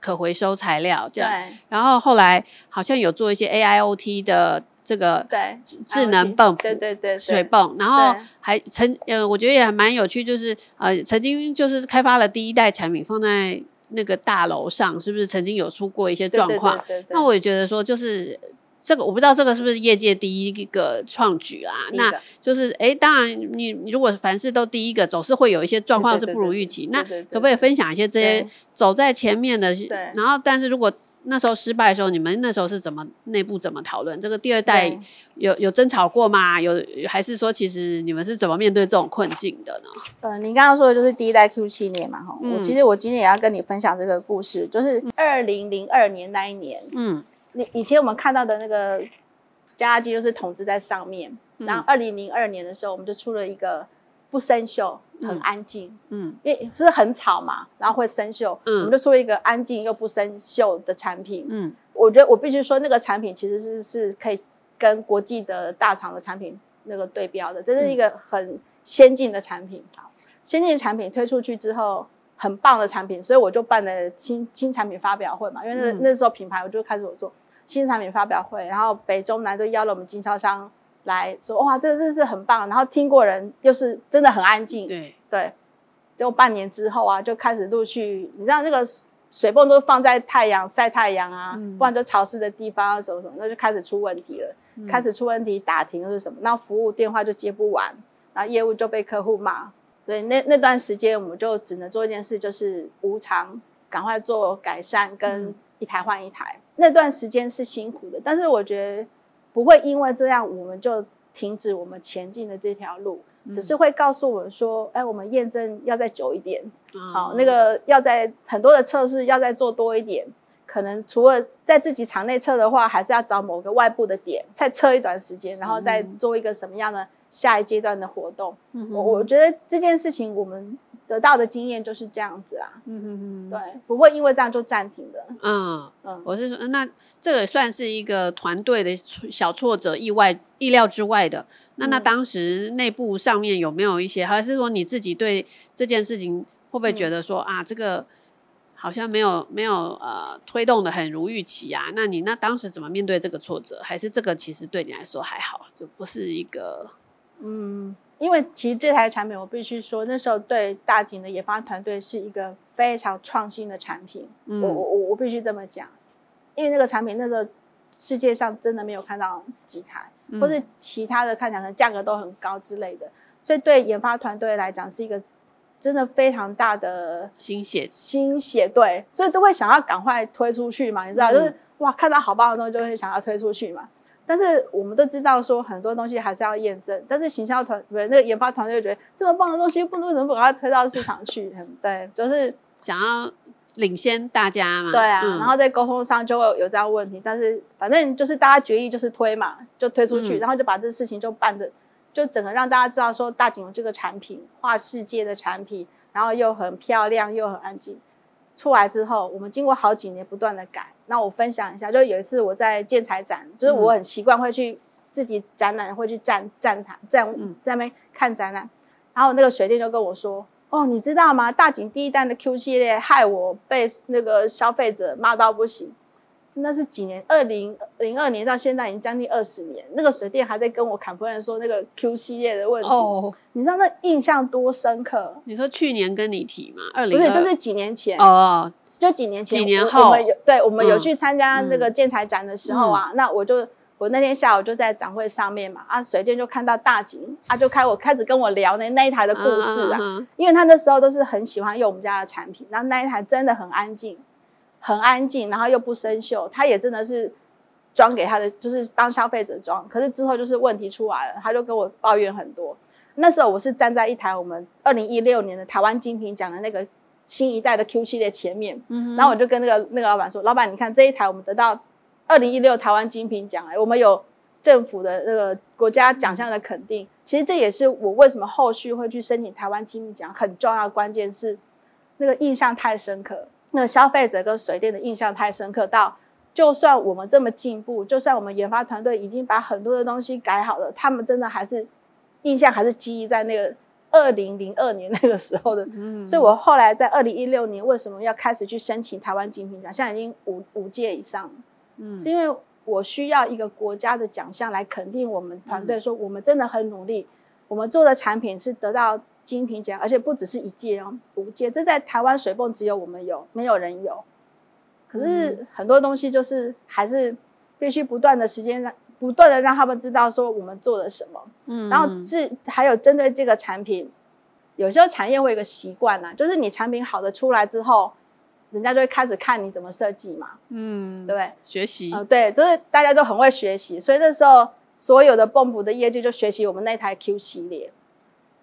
可回收材料这样，对。然后后来好像有做一些 AIoT 的这个对智能泵，对对对水泵，然后还曾呃，我觉得也还蛮有趣，就是呃，曾经就是开发了第一代产品放在那个大楼上，是不是？曾经有出过一些状况？那我也觉得说就是。这个我不知道，这个是不是业界第一个创举啦？那就是，哎，当然你，你如果凡事都第一个，总是会有一些状况是不如预期。那可不可以分享一些这些走在前面的？对。然后，但是如果那时候失败的时候，你们那时候是怎么内部怎么讨论？这个第二代有有争吵过吗？有还是说，其实你们是怎么面对这种困境的呢？呃，你刚刚说的就是第一代 Q 系列嘛，哈、嗯。我其实我今天也要跟你分享这个故事，就是二零零二年那一年，嗯。以前我们看到的那个加压机就是桶子在上面，嗯、然后二零零二年的时候，我们就出了一个不生锈、很安静，嗯，因为是很吵嘛，然后会生锈，嗯，我们就出了一个安静又不生锈的产品，嗯，我觉得我必须说那个产品其实是是可以跟国际的大厂的产品那个对标的，这是一个很先进的产品，好，先进的产品推出去之后。很棒的产品，所以我就办了新新产品发表会嘛，因为那、嗯、那时候品牌我就开始我做新产品发表会，然后北中南都邀了我们经销商来说，哇，这个真是很棒，然后听过人又是真的很安静，对对，就半年之后啊，就开始陆续，你知道那个水泵都放在太阳晒太阳啊，不然就潮湿的地方啊，什么什么，那就开始出问题了。开始出问题，打停是什么？那服务电话就接不完，然后业务就被客户骂。所以那那段时间，我们就只能做一件事，就是无偿赶快做改善，跟一台换一台。那段时间是辛苦的，但是我觉得不会因为这样我们就停止我们前进的这条路，只是会告诉我们说，哎，我们验证要再久一点，好，那个要在很多的测试要再做多一点。可能除了在自己场内测的话，还是要找某个外部的点再测一段时间，然后再做一个什么样的下一阶段的活动。嗯、我我觉得这件事情我们得到的经验就是这样子啊。嗯嗯嗯，对，不会因为这样就暂停的。嗯嗯，我是说，那这个算是一个团队的小挫折，意外意料之外的。那那当时内部上面有没有一些，还是说你自己对这件事情会不会觉得说、嗯、啊这个？好像没有没有呃推动的很如预期啊，那你那当时怎么面对这个挫折？还是这个其实对你来说还好，就不是一个嗯，因为其实这台产品我必须说，那时候对大景的研发团队是一个非常创新的产品，嗯、我我我必须这么讲，因为那个产品那时候世界上真的没有看到几台，嗯、或是其他的看起来可能价格都很高之类的，所以对研发团队来讲是一个。真的非常大的心血，心血对，所以都会想要赶快推出去嘛，你知道，嗯、就是哇，看到好棒的东西就会想要推出去嘛。但是我们都知道说很多东西还是要验证，但是行销团不是那个研发团队就觉得这么棒的东西不能怎么把它推到市场去？[LAUGHS] 对，就是想要领先大家嘛。对啊，嗯、然后在沟通上就会有这样问题，但是反正就是大家决议就是推嘛，就推出去，嗯、然后就把这事情就办的。就整个让大家知道说，大景有这个产品，跨世界的产品，然后又很漂亮，又很安静。出来之后，我们经过好几年不断的改。那我分享一下，就有一次我在建材展，就是我很习惯会去自己展览，会去站站台站在那边看展览。然后那个水电就跟我说：“哦，你知道吗？大景第一代的 Q 系列害我被那个消费者骂到不行。”那是几年？二零零二年到现在已经将近二十年。那个水电还在跟我砍夫人说那个 Q 系列的问题。哦，你知道那印象多深刻？你说去年跟你提吗？二零不是，就是几年前哦，就几年前。几年后，我们有对，我们有去参加那个建材展的时候啊，嗯、那我就我那天下午就在展会上面嘛，啊，随便就看到大景，啊，就开我开始跟我聊那那一台的故事啊，嗯嗯、因为他那时候都是很喜欢用我们家的产品，然后那一台真的很安静。很安静，然后又不生锈，他也真的是装给他的，就是当消费者装。可是之后就是问题出来了，他就跟我抱怨很多。那时候我是站在一台我们二零一六年的台湾精品奖的那个新一代的 Q 系列前面，然后我就跟那个那个老板说：“老板，你看这一台我们得到二零一六台湾精品奖，哎，我们有政府的那个国家奖项的肯定。嗯、其实这也是我为什么后续会去申请台湾精品奖很重要的关键，是那个印象太深刻。”那消费者跟水电的印象太深刻，到就算我们这么进步，就算我们研发团队已经把很多的东西改好了，他们真的还是印象还是记忆在那个二零零二年那个时候的。嗯，所以我后来在二零一六年为什么要开始去申请台湾精品奖？现在已经五五届以上，嗯，是因为我需要一个国家的奖项来肯定我们团队，说我们真的很努力，我们做的产品是得到。精品奖，而且不只是一届哦，五届。这在台湾水泵只有我们有，没有人有。可是很多东西就是还是必须不断的时间让不断的让他们知道说我们做了什么。嗯，然后是还有针对这个产品，有时候产业会有一个习惯啊，就是你产品好的出来之后，人家就会开始看你怎么设计嘛。嗯，对不对？学习。呃，对，就是大家都很会学习，所以那时候所有的泵浦的业界就学习我们那台 Q 系列。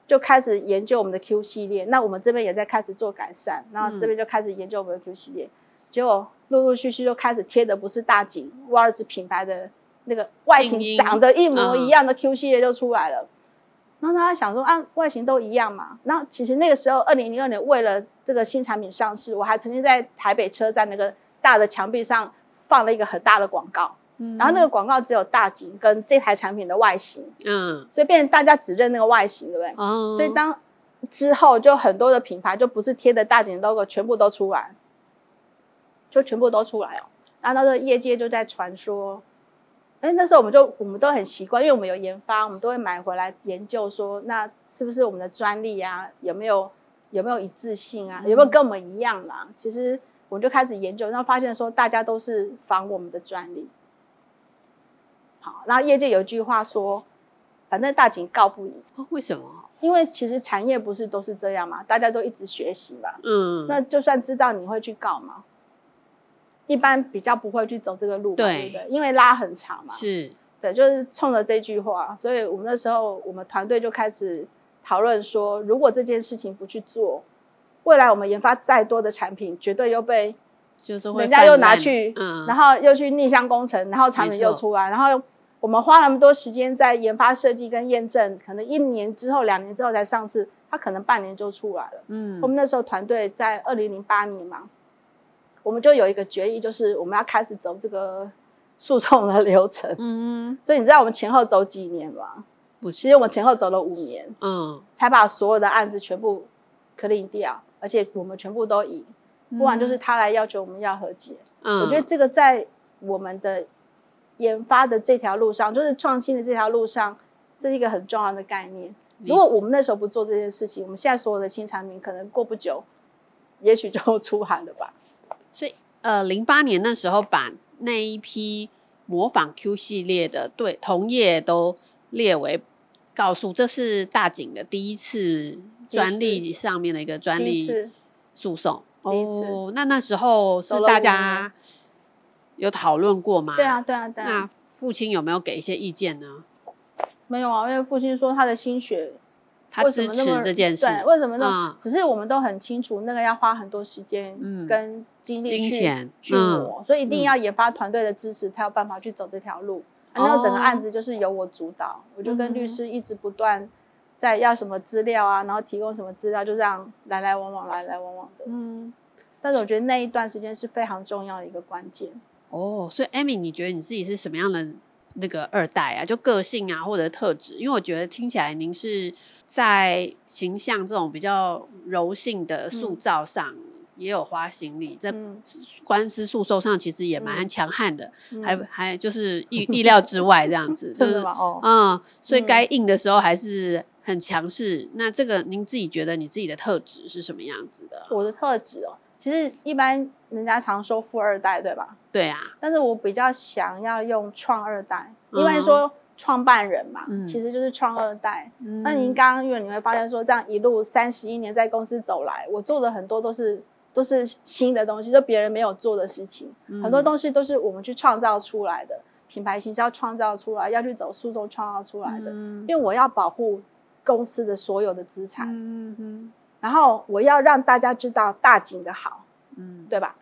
就开始研究我们的 Q 系列，那我们这边也在开始做改善，然后这边就开始研究我们的 Q 系列，嗯、结果陆陆续续就开始贴的不是大景沃尔兹品牌的那个外形长得一模一样的 Q 系列就出来了，嗯、然后大家想说啊，外形都一样嘛，那其实那个时候二零零二年为了这个新产品上市，我还曾经在台北车站那个大的墙壁上放了一个很大的广告。然后那个广告只有大景跟这台产品的外形，嗯，所以变成大家只认那个外形，对不对？哦，所以当之后就很多的品牌就不是贴的大景 logo，全部都出来，就全部都出来哦。然后那个业界就在传说，哎，那时候我们就我们都很习惯，因为我们有研发，我们都会买回来研究说，那是不是我们的专利啊？有没有有没有一致性啊？有没有跟我们一样啦？其实我们就开始研究，然后发现说大家都是仿我们的专利。好，然后业界有一句话说，反正大景告不赢。哦，为什么？因为其实产业不是都是这样嘛，大家都一直学习嘛。嗯。那就算知道你会去告嘛，一般比较不会去走这个路，对，对不对？因为拉很长嘛。是。对，就是冲着这句话，所以我们那时候我们团队就开始讨论说，如果这件事情不去做，未来我们研发再多的产品，绝对又被就是人家又拿去，嗯，然后又去逆向工程，然后产品又出来，然后我们花那么多时间在研发、设计跟验证，可能一年之后、两年之后才上市，它可能半年就出来了。嗯，我们那时候团队在二零零八年嘛，我们就有一个决议，就是我们要开始走这个。诉讼的流程，嗯，所以你知道我们前后走几年吗？不是，其实我们前后走了五年，嗯，才把所有的案子全部 clean 掉，而且我们全部都赢，不然就是他来要求我们要和解。嗯，我觉得这个在我们的研发的这条路上，就是创新的这条路上，这是一个很重要的概念。如果我们那时候不做这件事情，我们现在所有的新产品可能过不久，也许就出海了吧。所以，呃，零八年那时候把。那一批模仿 Q 系列的，对同业都列为告诉，这是大井的第一次专利上面的一个专利诉讼。哦，那那时候是大家有讨论过吗？对啊，对啊，对啊。那父亲有没有给一些意见呢？没有啊，因为父亲说他的心血。他支持这件事，对，为什么呢？嗯、只是我们都很清楚，那个要花很多时间跟精力去、嗯、去磨，所以一定要研发团队的支持，才有办法去走这条路。然、嗯、后整个案子就是由我主导，哦、我就跟律师一直不断在要什么资料啊，然后提供什么资料，就这样来来往往，来来往往的。嗯，但是我觉得那一段时间是非常重要的一个关键。哦，所以艾米你觉得你自己是什么样的？那个二代啊，就个性啊，或者特质，因为我觉得听起来您是在形象这种比较柔性的塑造上、嗯、也有花心力，在官司诉讼上其实也蛮强悍的，嗯、还还就是意意料之外这样子，[LAUGHS] 就是哦，嗯，所以该硬的时候还是很强势。那这个您自己觉得你自己的特质是什么样子的？我的特质哦。其实一般人家常说富二代，对吧？对啊。但是我比较想要用创二代，因为说创办人嘛，嗯、其实就是创二代。嗯、那您刚刚因为你会发现说，这样一路三十一年在公司走来，我做的很多都是都是新的东西，就别人没有做的事情，嗯、很多东西都是我们去创造出来的，品牌形象创造出来，要去走诉讼创造出来的。嗯、因为我要保护公司的所有的资产。嗯嗯然后我要让大家知道大景的好，嗯，对吧？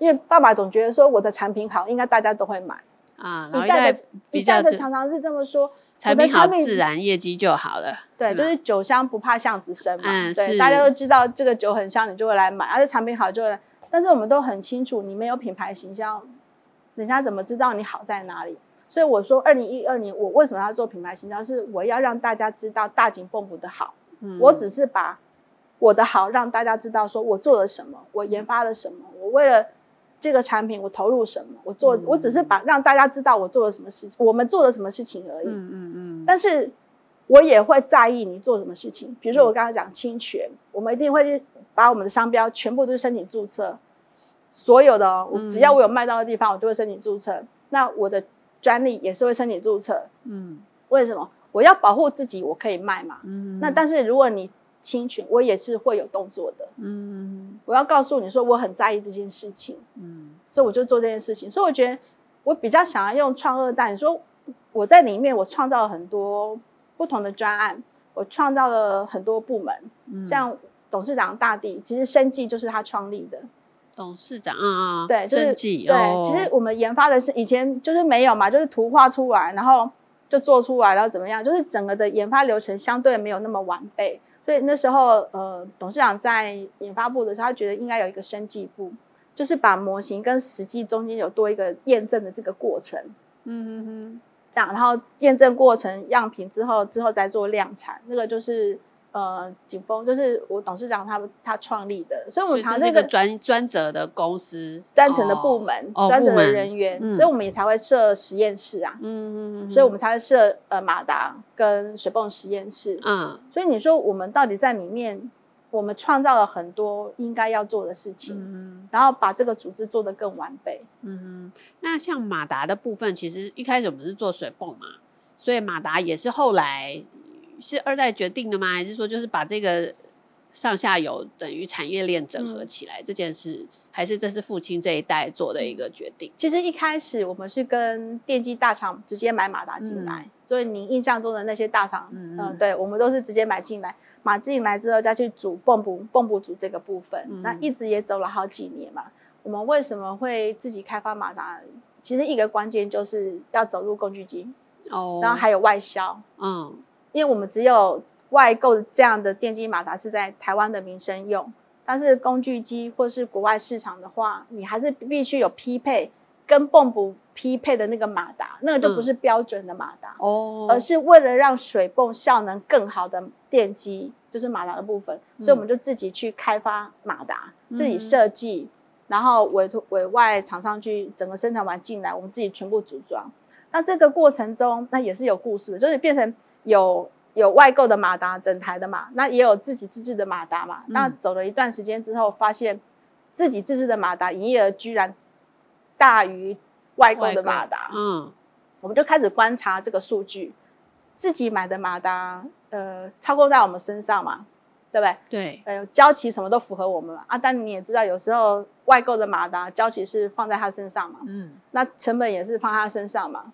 因为爸爸总觉得说我的产品好，应该大家都会买啊。一代的一代的常常是这么说，产品好自然业绩就好了。对，就是酒香不怕巷子深嘛。嗯，对，大家都知道这个酒很香，你就会来买，而且产品好就会来。但是我们都很清楚，你没有品牌形象，人家怎么知道你好在哪里？所以我说，二零一二年我为什么要做品牌形象？是我要让大家知道大井蹦补的好。嗯，我只是把。我的好让大家知道，说我做了什么，我研发了什么，我为了这个产品我投入什么，我做，嗯、我只是把让大家知道我做了什么事情，我们做了什么事情而已。嗯嗯嗯。嗯，但是我也会在意你做什么事情，比如说我刚刚讲侵权，嗯、我们一定会去把我们的商标全部都申请注册，所有的、只要我有卖到的地方，我就会申请注册。那我的专利也是会申请注册。嗯。为什么？我要保护自己，我可以卖嘛。嗯。那但是如果你侵权，我也是会有动作的。嗯，我要告诉你说，我很在意这件事情。嗯，所以我就做这件事情。所以我觉得我比较想要用创二代。你说我在里面，我创造了很多不同的专案，我创造了很多部门。嗯，像董事长大地，其实生技就是他创立的。董事长啊，对，就是生技。对，其实我们研发的是以前就是没有嘛，就是图画出来，然后就做出来，然后怎么样？就是整个的研发流程相对没有那么完备。所以那时候，呃，董事长在研发部的时候，他觉得应该有一个生技部，就是把模型跟实际中间有多一个验证的这个过程。嗯哼哼，这样，然后验证过程样品之后，之后再做量产，那个就是。呃，景峰就是我董事长他他创立的，所以我们常这个专专责的公司，专程的部门，专责的人员，所以我们也才会设实验室啊。嗯嗯，所以我们才会设呃马达跟水泵实验室。嗯，所以你说我们到底在里面我们创造了很多应该要做的事情，嗯、然后把这个组织做得更完备。嗯，那像马达的部分，其实一开始我们是做水泵嘛，所以马达也是后来是二代决定的吗？还是说就是把这个？上下游等于产业链整合起来、嗯、这件事，还是这是父亲这一代做的一个决定？其实一开始我们是跟电机大厂直接买马达进来，嗯、所以您印象中的那些大厂，嗯，嗯、呃，对，我们都是直接买进来，买进来之后再去组泵补泵补组这个部分，嗯、那一直也走了好几年嘛。我们为什么会自己开发马达？其实一个关键就是要走入工具机哦，然后还有外销，嗯，因为我们只有。外购这样的电机马达是在台湾的民生用，但是工具机或是国外市场的话，你还是必须有匹配跟泵不匹配的那个马达，那个就不是标准的马达哦，嗯、而是为了让水泵效能更好的电机，就是马达的部分，所以我们就自己去开发马达，嗯、自己设计，然后委托委外厂商去整个生产完进来，我们自己全部组装。那这个过程中，那也是有故事的，就是变成有。有外购的马达，整台的嘛，那也有自己自制的马达嘛。嗯、那走了一段时间之后，发现自己自制的马达营业额居然大于外购的马达。嗯，我们就开始观察这个数据，自己买的马达，呃，操控在我们身上嘛，对不对？对。呃，交期什么都符合我们嘛。啊，但你也知道，有时候外购的马达交期是放在他身上嘛。嗯。那成本也是放他身上嘛。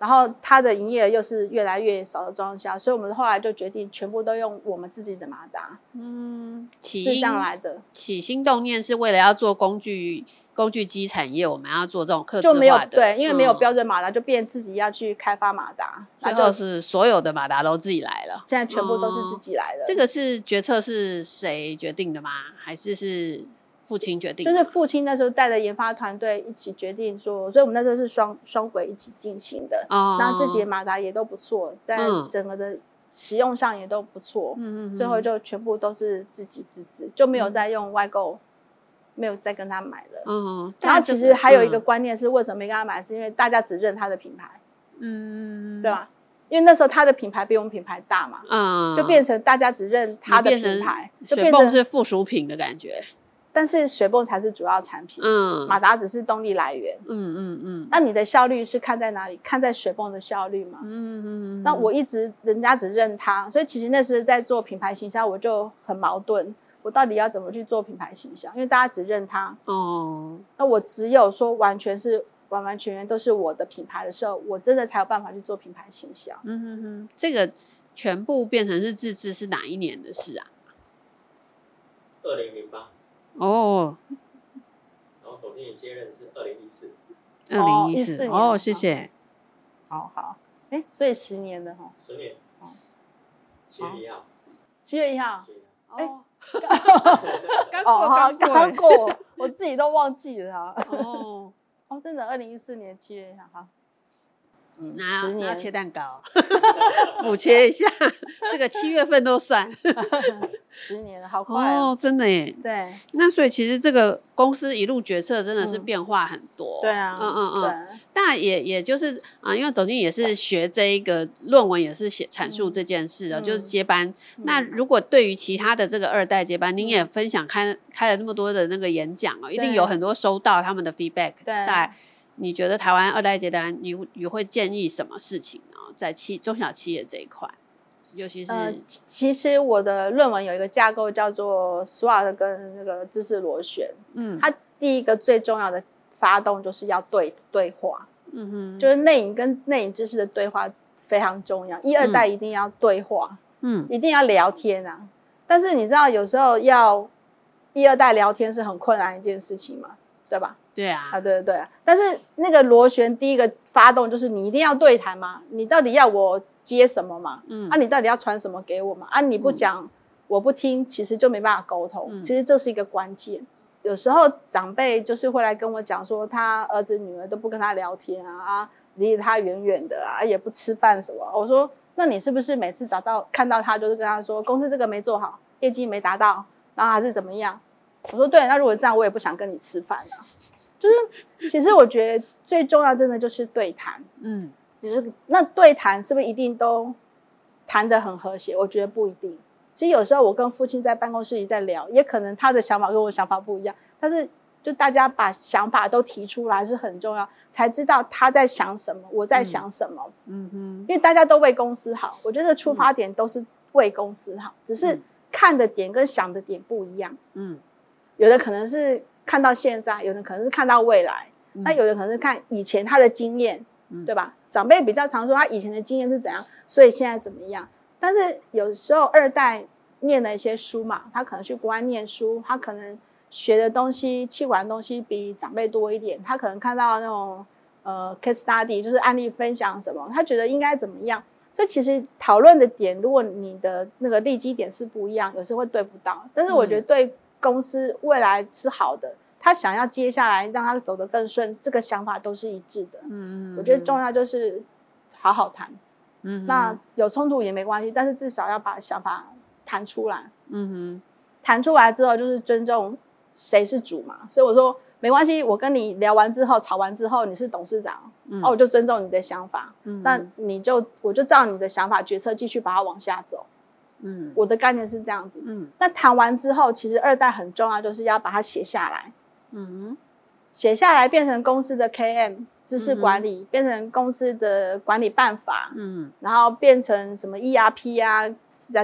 然后它的营业额又是越来越少的状况下，所以我们后来就决定全部都用我们自己的马达。嗯，起是这样来的。起心动念是为了要做工具工具机产业，我们要做这种客制化的。就没有对，因为没有标准马达，嗯、就变自己要去开发马达。最后是所有的马达都自己来了。现在全部都是自己来了。嗯、这个是决策是谁决定的吗？还是是？父亲决定，就是父亲那时候带着研发团队一起决定说，所以我们那时候是双双轨一起进行的。哦，那自己的马达也都不错，在整个的使用上也都不错。嗯嗯，最后就全部都是自己自制，就没有再用外购，没有再跟他买了。嗯，然后其实还有一个观念是，为什么没跟他买？是因为大家只认他的品牌。嗯，对吧？因为那时候他的品牌比我们品牌大嘛。嗯，就变成大家只认他的品牌，就变成是附属品的感觉。但是水泵才是主要产品，嗯，马达只是动力来源，嗯嗯嗯。那你的效率是看在哪里？看在水泵的效率嘛，嗯嗯。那我一直人家只认它，所以其实那时在做品牌形象，我就很矛盾，我到底要怎么去做品牌形象？因为大家只认它，哦。那我只有说完全是完完全全都是我的品牌的时候，我真的才有办法去做品牌形象。嗯哼哼，这个全部变成是自制是哪一年的事啊？二零。哦，然后总经理接任是二零一四，二零一四。哦，谢谢，好好，哎，所以十年的哈，十年，哦，七月一号，七月一号，哦，刚过刚刚过，[LAUGHS] 我自己都忘记了哈，哦，哦，真的，二零一四年七月一号哈。十年要切蛋糕，[LAUGHS] 补切一下，这个七月份都算。[LAUGHS] 十年了，好快哦，真的耶。对，那所以其实这个公司一路决策真的是变化很多。对啊，嗯嗯嗯。但也也就是啊，因为总经理也是学这一个论文，也是写阐述这件事的，就是接班。那如果对于其他的这个二代接班，您也分享开开了那么多的那个演讲哦，一定有很多收到他们的 feedback。对。你觉得台湾二代接单，你你会建议什么事情呢？在企中小企业这一块，尤其是、呃、其实我的论文有一个架构叫做 SWOT 跟那个知识螺旋。嗯，它第一个最重要的发动就是要对对话。嗯哼，就是内隐跟内隐知识的对话非常重要。一二代一定要对话，嗯，一定要聊天啊。但是你知道，有时候要一二代聊天是很困难一件事情嘛，对吧？对啊，啊对对对啊，但是那个螺旋第一个发动就是你一定要对谈嘛，你到底要我接什么嘛？嗯，啊你到底要传什么给我嘛？啊你不讲，嗯、我不听，其实就没办法沟通。嗯、其实这是一个关键。有时候长辈就是会来跟我讲说，他儿子女儿都不跟他聊天啊，啊离他远远的啊，也不吃饭什么。我说，那你是不是每次找到看到他，就是跟他说公司这个没做好，业绩没达到，然后还是怎么样？我说对，那如果这样，我也不想跟你吃饭了。就是，其实我觉得最重要，真的就是对谈。嗯，只是那对谈是不是一定都谈得很和谐？我觉得不一定。其实有时候我跟父亲在办公室里在聊，也可能他的想法跟我想法不一样，但是就大家把想法都提出来是很重要，才知道他在想什么，我在想什么。嗯哼，因为大家都为公司好，我觉得出发点都是为公司好，只是看的点跟想的点不一样。嗯，有的可能是看到现在，有的可能是看到未来，那有的可能是看以前他的经验，对吧？长辈比较常说他以前的经验是怎样，所以现在怎么样？但是有时候二代念了一些书嘛，他可能去国外念书，他可能学的东西、器官的东西比长辈多一点。他可能看到那种呃 case study，就是案例分享什么，他觉得应该怎么样。所以其实讨论的点，如果你的那个立基点是不一样，有时候会对不到。但是我觉得对公司未来是好的，他想要接下来让他走得更顺，这个想法都是一致的。嗯嗯，我觉得重要就是好好谈。嗯，那有冲突也没关系，但是至少要把想法谈出来。嗯哼，谈出来之后就是尊重谁是主嘛，所以我说没关系，我跟你聊完之后，吵完之后，你是董事长，嗯，我就尊重你的想法。嗯，那你就我就照你的想法决策，继续把它往下走。嗯，我的概念是这样子。嗯，那谈完之后，其实二代很重要，就是要把它写下来。嗯，写下来变成公司的 KM。知识管理变成公司的管理办法，嗯，然后变成什么 ERP 啊，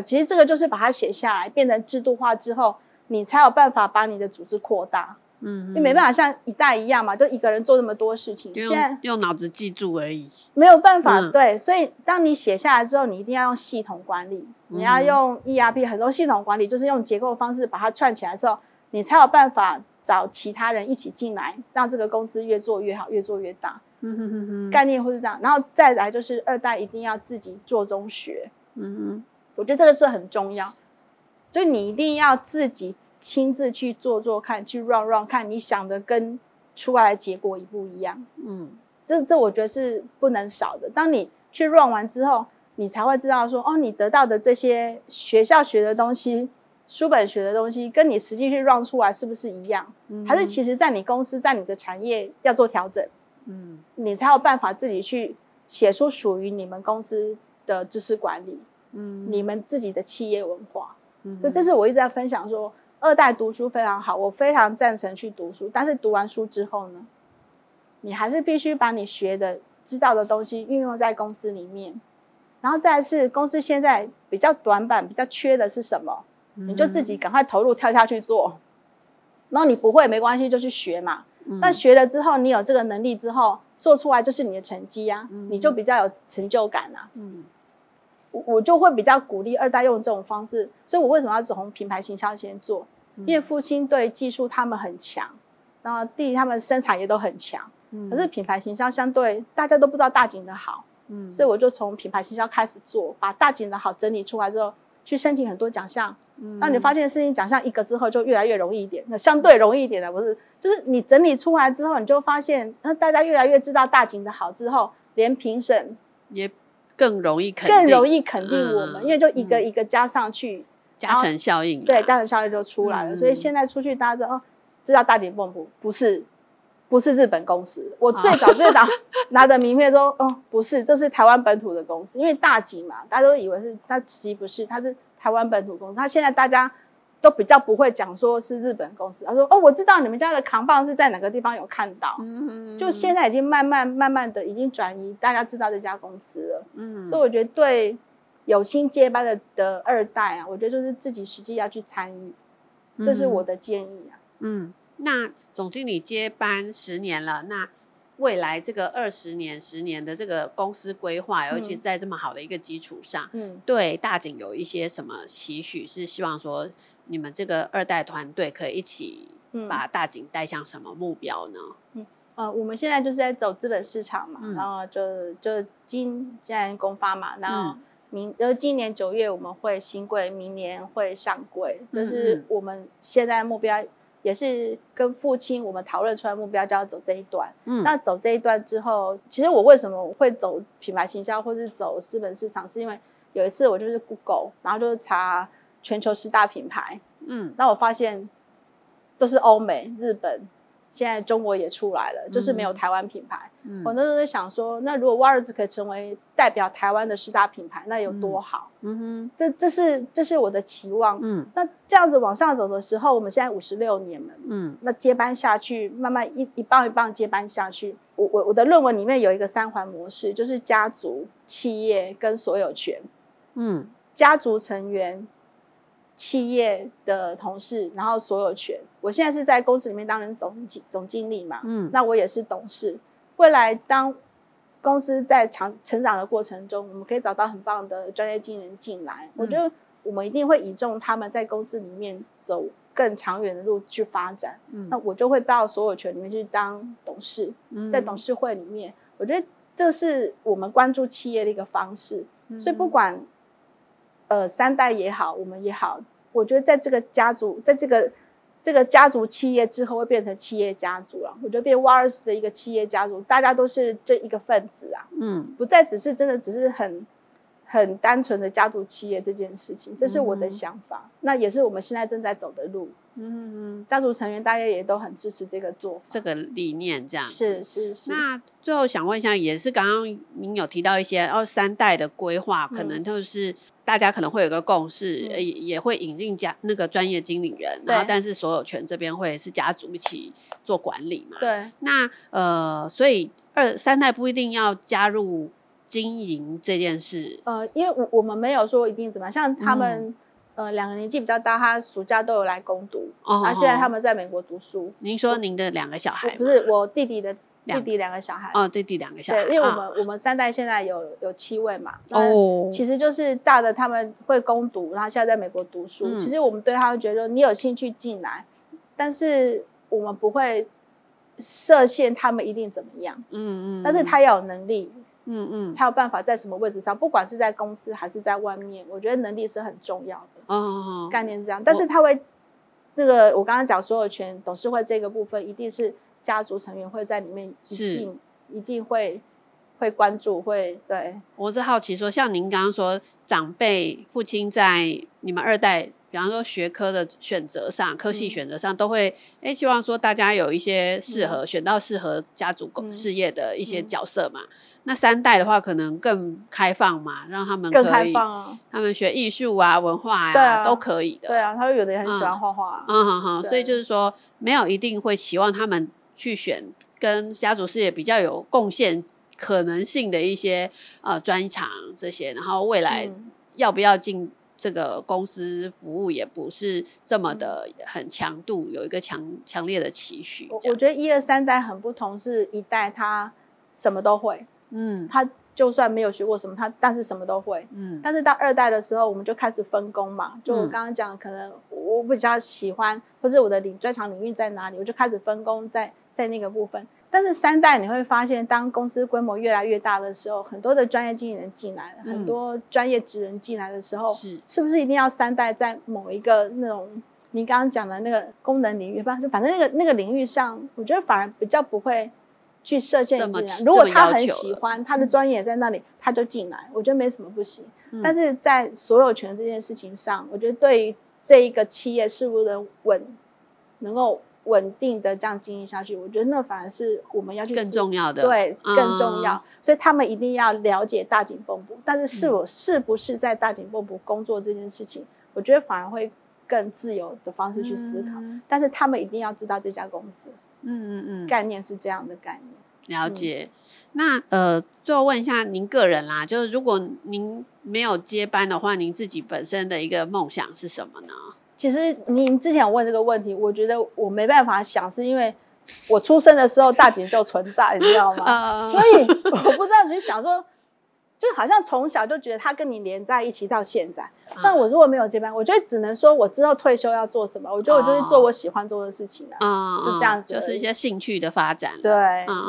其实这个就是把它写下来，变成制度化之后，你才有办法把你的组织扩大，嗯，因为没办法像一代一样嘛，就一个人做那么多事情，现在用脑子记住而已，没有办法，对，所以当你写下来之后，你一定要用系统管理，你要用 ERP 很多系统管理，就是用结构方式把它串起来的时候，你才有办法。找其他人一起进来，让这个公司越做越好，越做越大。嗯哼哼哼，概念会是这样，然后再来就是二代一定要自己做中学。嗯哼，我觉得这个是很重要，就你一定要自己亲自去做做看，去 run run 看你想的跟出来的结果一不一样。嗯，这这我觉得是不能少的。当你去 run 完之后，你才会知道说，哦，你得到的这些学校学的东西。书本学的东西跟你实际去 run 出来是不是一样？嗯、还是其实在你公司在你的产业要做调整？嗯，你才有办法自己去写出属于你们公司的知识管理，嗯，你们自己的企业文化。嗯，所以这是我一直在分享说，二代读书非常好，我非常赞成去读书。但是读完书之后呢，你还是必须把你学的、知道的东西运用在公司里面。然后再来是公司现在比较短板、比较缺的是什么？你就自己赶快投入跳下去做，然后你不会没关系，就去学嘛。但学了之后，你有这个能力之后，做出来就是你的成绩啊，你就比较有成就感啊。嗯，我我就会比较鼓励二代用这种方式。所以我为什么要从品牌形象先做？因为父亲对技术他们很强，然后弟弟他们生产也都很强。可是品牌形象相对大家都不知道大景的好，嗯，所以我就从品牌行销开始做，把大景的好整理出来之后，去申请很多奖项。嗯那你发现事情奖项一个之后，就越来越容易一点。那相对容易一点的不是，就是你整理出来之后，你就发现，那大家越来越知道大景的好之后，连评审也更容易肯定，更容易肯定我们，因为就一个一个加上去，加成效应，对，加成效应就出来了。所以现在出去大家知道，哦，知道大景泵不不是不是日本公司。我最早最早 [LAUGHS] 拿的名片说，哦，不是，这是台湾本土的公司，因为大吉嘛，大家都以为是，它其实不是，它是。台湾本土公司，他现在大家都比较不会讲说是日本公司。他说：“哦，我知道你们家的扛棒是在哪个地方有看到。”嗯，就现在已经慢慢慢慢的已经转移，大家知道这家公司了。嗯，所以我觉得对有心接班的的二代啊，我觉得就是自己实际要去参与，这是我的建议啊。嗯，那总经理接班十年了，那。未来这个二十年、十年的这个公司规划，尤其在这么好的一个基础上，嗯，对大景有一些什么期许？是希望说你们这个二代团队可以一起把大景带向什么目标呢？嗯，呃，我们现在就是在走资本市场嘛，嗯、然后就就今现在公发嘛，然后明呃今年九月我们会新贵，明年会上柜，这、就是我们现在目标。也是跟父亲我们讨论出来目标，就要走这一段。嗯，那走这一段之后，其实我为什么会走品牌行销，或是走资本市场，是因为有一次我就是 Google，然后就是查全球十大品牌。嗯，那我发现都是欧美、日本、现在中国也出来了，就是没有台湾品牌。嗯、我那时候在想说，那如果 Waters 可以成为代表台湾的十大品牌，那有多好？嗯哼，这这是这是我的期望。嗯，那这样子往上走的时候，我们现在五十六年了。嗯，那接班下去，慢慢一一棒一棒接班下去。我我我的论文里面有一个三环模式，就是家族、企业跟所有权。嗯，家族成员。企业的同事，然后所有权。我现在是在公司里面担任总经总经理嘛，嗯，那我也是董事。未来当公司在长成长的过程中，我们可以找到很棒的专业经理人进来，嗯，我觉得我们一定会倚重他们在公司里面走更长远的路去发展。嗯，那我就会到所有权里面去当董事，在董事会里面，我觉得这是我们关注企业的一个方式。所以不管。呃，三代也好，我们也好，我觉得在这个家族，在这个这个家族企业之后，会变成企业家族了。我觉得变 Waters 的一个企业家族，大家都是这一个分子啊，嗯，不再只是真的只是很很单纯的家族企业这件事情，这是我的想法，嗯、那也是我们现在正在走的路。嗯嗯，家族成员大家也都很支持这个做法，这个理念这样是是是。那最后想问一下，也是刚刚您有提到一些哦，三代的规划，可能就是大家可能会有个共识，也、嗯、也会引进家那个专业经理人，然后但是所有权这边会是家族一起做管理嘛？对。那呃，所以二三代不一定要加入经营这件事。呃，因为我我们没有说一定怎么样，像他们。嗯呃，两个年纪比较大，他暑假都有来攻读，然后现在他们在美国读书。您说您的两个小孩？不是我弟弟的弟弟两个小孩。哦，弟弟两个小孩。对，因为我们我们三代现在有有七位嘛。哦。其实就是大的他们会攻读，然后现在在美国读书。其实我们对他们觉得说，你有兴趣进来，但是我们不会设限他们一定怎么样。嗯嗯。但是他要有能力。嗯嗯，才有办法在什么位置上，不管是在公司还是在外面，我觉得能力是很重要的。哦，哦，哦，概念是这样，但是他会，这个我刚刚讲所有权董事会这个部分，一定是家族成员会在里面，一定一定会会关注，会对。我是好奇说，像您刚刚说，长辈父亲在你们二代。比方说学科的选择上，科系选择上都会，哎、嗯，希望说大家有一些适合、嗯、选到适合家族事业的一些角色嘛。嗯、那三代的话，可能更开放嘛，让他们可以，更开放啊，他们学艺术啊、文化呀、啊啊，都可以的。对啊，他有的也很喜欢画画。嗯哼哼，所以就是说，没有一定会期望他们去选跟家族事业比较有贡献可能性的一些呃专长这些，然后未来要不要进。这个公司服务也不是这么的很强度，有一个强强烈的期许。我觉得一二三代很不同，是一代他什么都会，嗯，他就算没有学过什么，他但是什么都会，嗯。但是到二代的时候，我们就开始分工嘛，就我刚刚讲，可能我比较喜欢，或是我的领专长领域在哪里，我就开始分工在在那个部分。但是三代你会发现，当公司规模越来越大的时候，很多的专业经理人进来了，嗯、很多专业职人进来的时候，是是不是一定要三代在某一个那种你刚刚讲的那个功能领域吧？就反正那个那个领域上，我觉得反而比较不会去设限进来。如果他很喜欢他的专业也在那里，他就进来，我觉得没什么不行。嗯、但是在所有权这件事情上，我觉得对于这一个企业是不是能稳，能够。稳定的这样经营下去，我觉得那反而是我们要去更重要的，对，更重要。嗯、所以他们一定要了解大井蚌埠，但是是我是不是在大井蚌埠工作这件事情，嗯、我觉得反而会更自由的方式去思考。嗯、但是他们一定要知道这家公司，嗯嗯嗯，概念是这样的概念。了解。嗯、那呃，最后问一下您个人啦，就是如果您没有接班的话，您自己本身的一个梦想是什么呢？其实您之前有问这个问题，我觉得我没办法想，是因为我出生的时候大井就存在，你知道吗？[LAUGHS] 所以我不知道，只是想说，就好像从小就觉得他跟你连在一起到现在。但我如果没有接班，我觉得只能说我之后退休要做什么，我觉得我就是做我喜欢做的事情啊，就这样子，就是一些兴趣的发展。对，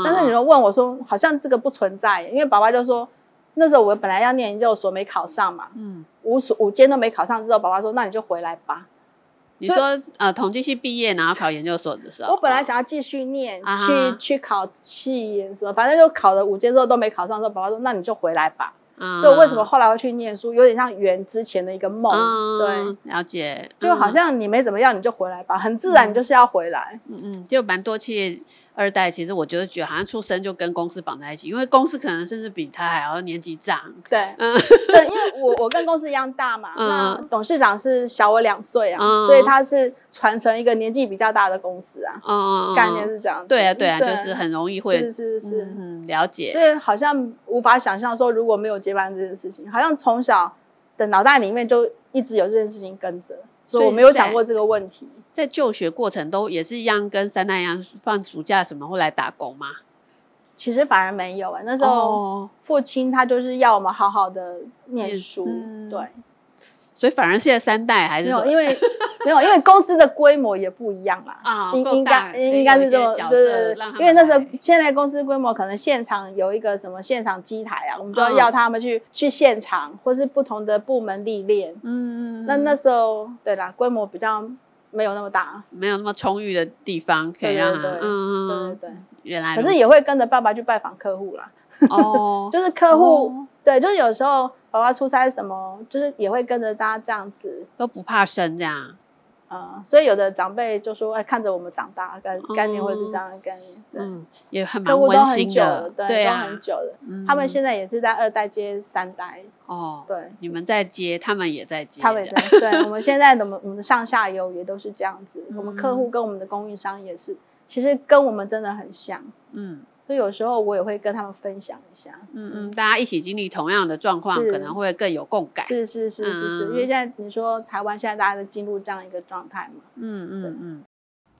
但是你说问我说，好像这个不存在，因为爸爸就说那时候我本来要念研究所没考上嘛，嗯，五所五间都没考上之后，爸爸说那你就回来吧。你说呃，统计系毕业然后考研究所的时候，我本来想要继续念，去去考气研什么，反正就考了五间之后都没考上。之后爸爸说：“那你就回来吧。”嗯、所以为什么后来会去念书，有点像圆之前的一个梦。嗯、对，了解。就好像你没怎么样，你就回来吧，很自然，你就是要回来。嗯嗯，就蛮多企业。二代其实我觉得觉得好像出生就跟公司绑在一起，因为公司可能甚至比他还要年纪长。对，嗯，对，因为我我跟公司一样大嘛，嗯、那董事长是小我两岁啊，嗯、所以他是传承一个年纪比较大的公司啊。嗯，概念是这样子。对啊，对啊，对就是很容易会是是是，嗯，了解。所以好像无法想象说如果没有接班这件事情，好像从小的脑袋里面就一直有这件事情跟着。所以我没有想过这个问题，在就学过程都也是一样，跟三大一样放暑假什么会来打工吗？其实反而没有啊、欸，那时候父亲他就是要我们好好的念书，嗯、对。所以反而现在三代还是没有，因为 [LAUGHS] 没有，因为公司的规模也不一样啦。啊，应应该应该是这么对对对。因为那时候现在公司规模可能现场有一个什么现场机台啊，我们就要要他们去去现场，或是不同的部门历练。嗯嗯。那那时候对啦，规模比较没有那么大，没有那么充裕的地方可以让他。嗯嗯对对。原来。可是也会跟着爸爸去拜访客户啦。哦。[LAUGHS] 就是客户，对，就是有时候。爸爸出差什么，就是也会跟着大家这样子，都不怕生这样。嗯，所以有的长辈就说：“哎，看着我们长大，概概念会是这样的概念。”嗯，也很蛮温馨的，对啊，很久了。他们现在也是在二代接三代。哦，对，你们在接，他们也在接。他们也在。对，[LAUGHS] 我们现在的我们的上下游也都是这样子。我们客户跟我们的供应商也是，其实跟我们真的很像。嗯。所以有时候我也会跟他们分享一下，嗯嗯，大家一起经历同样的状况，可能会更有共感。是是是是是，嗯、因为现在你说台湾现在大家都进入这样一个状态嘛，嗯嗯嗯。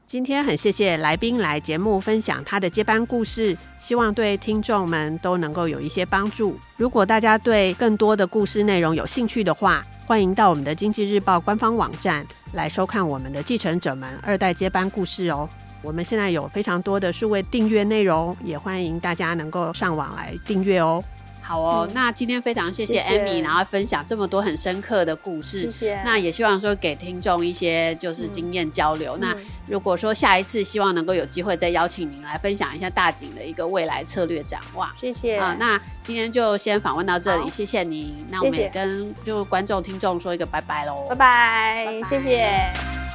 今天很谢谢来宾来节目分享他的接班故事，希望对听众们都能够有一些帮助。如果大家对更多的故事内容有兴趣的话，欢迎到我们的经济日报官方网站来收看我们的继承者们二代接班故事哦。我们现在有非常多的数位订阅内容，也欢迎大家能够上网来订阅哦。好哦，嗯、那今天非常谢谢 Amy，然后分享这么多很深刻的故事。谢谢。那也希望说给听众一些就是经验交流。嗯、那如果说下一次希望能够有机会再邀请您来分享一下大景的一个未来策略展望。谢谢。啊，那今天就先访问到这里，好谢谢您。那我们也跟就观众听众说一个拜拜喽。拜拜，谢谢。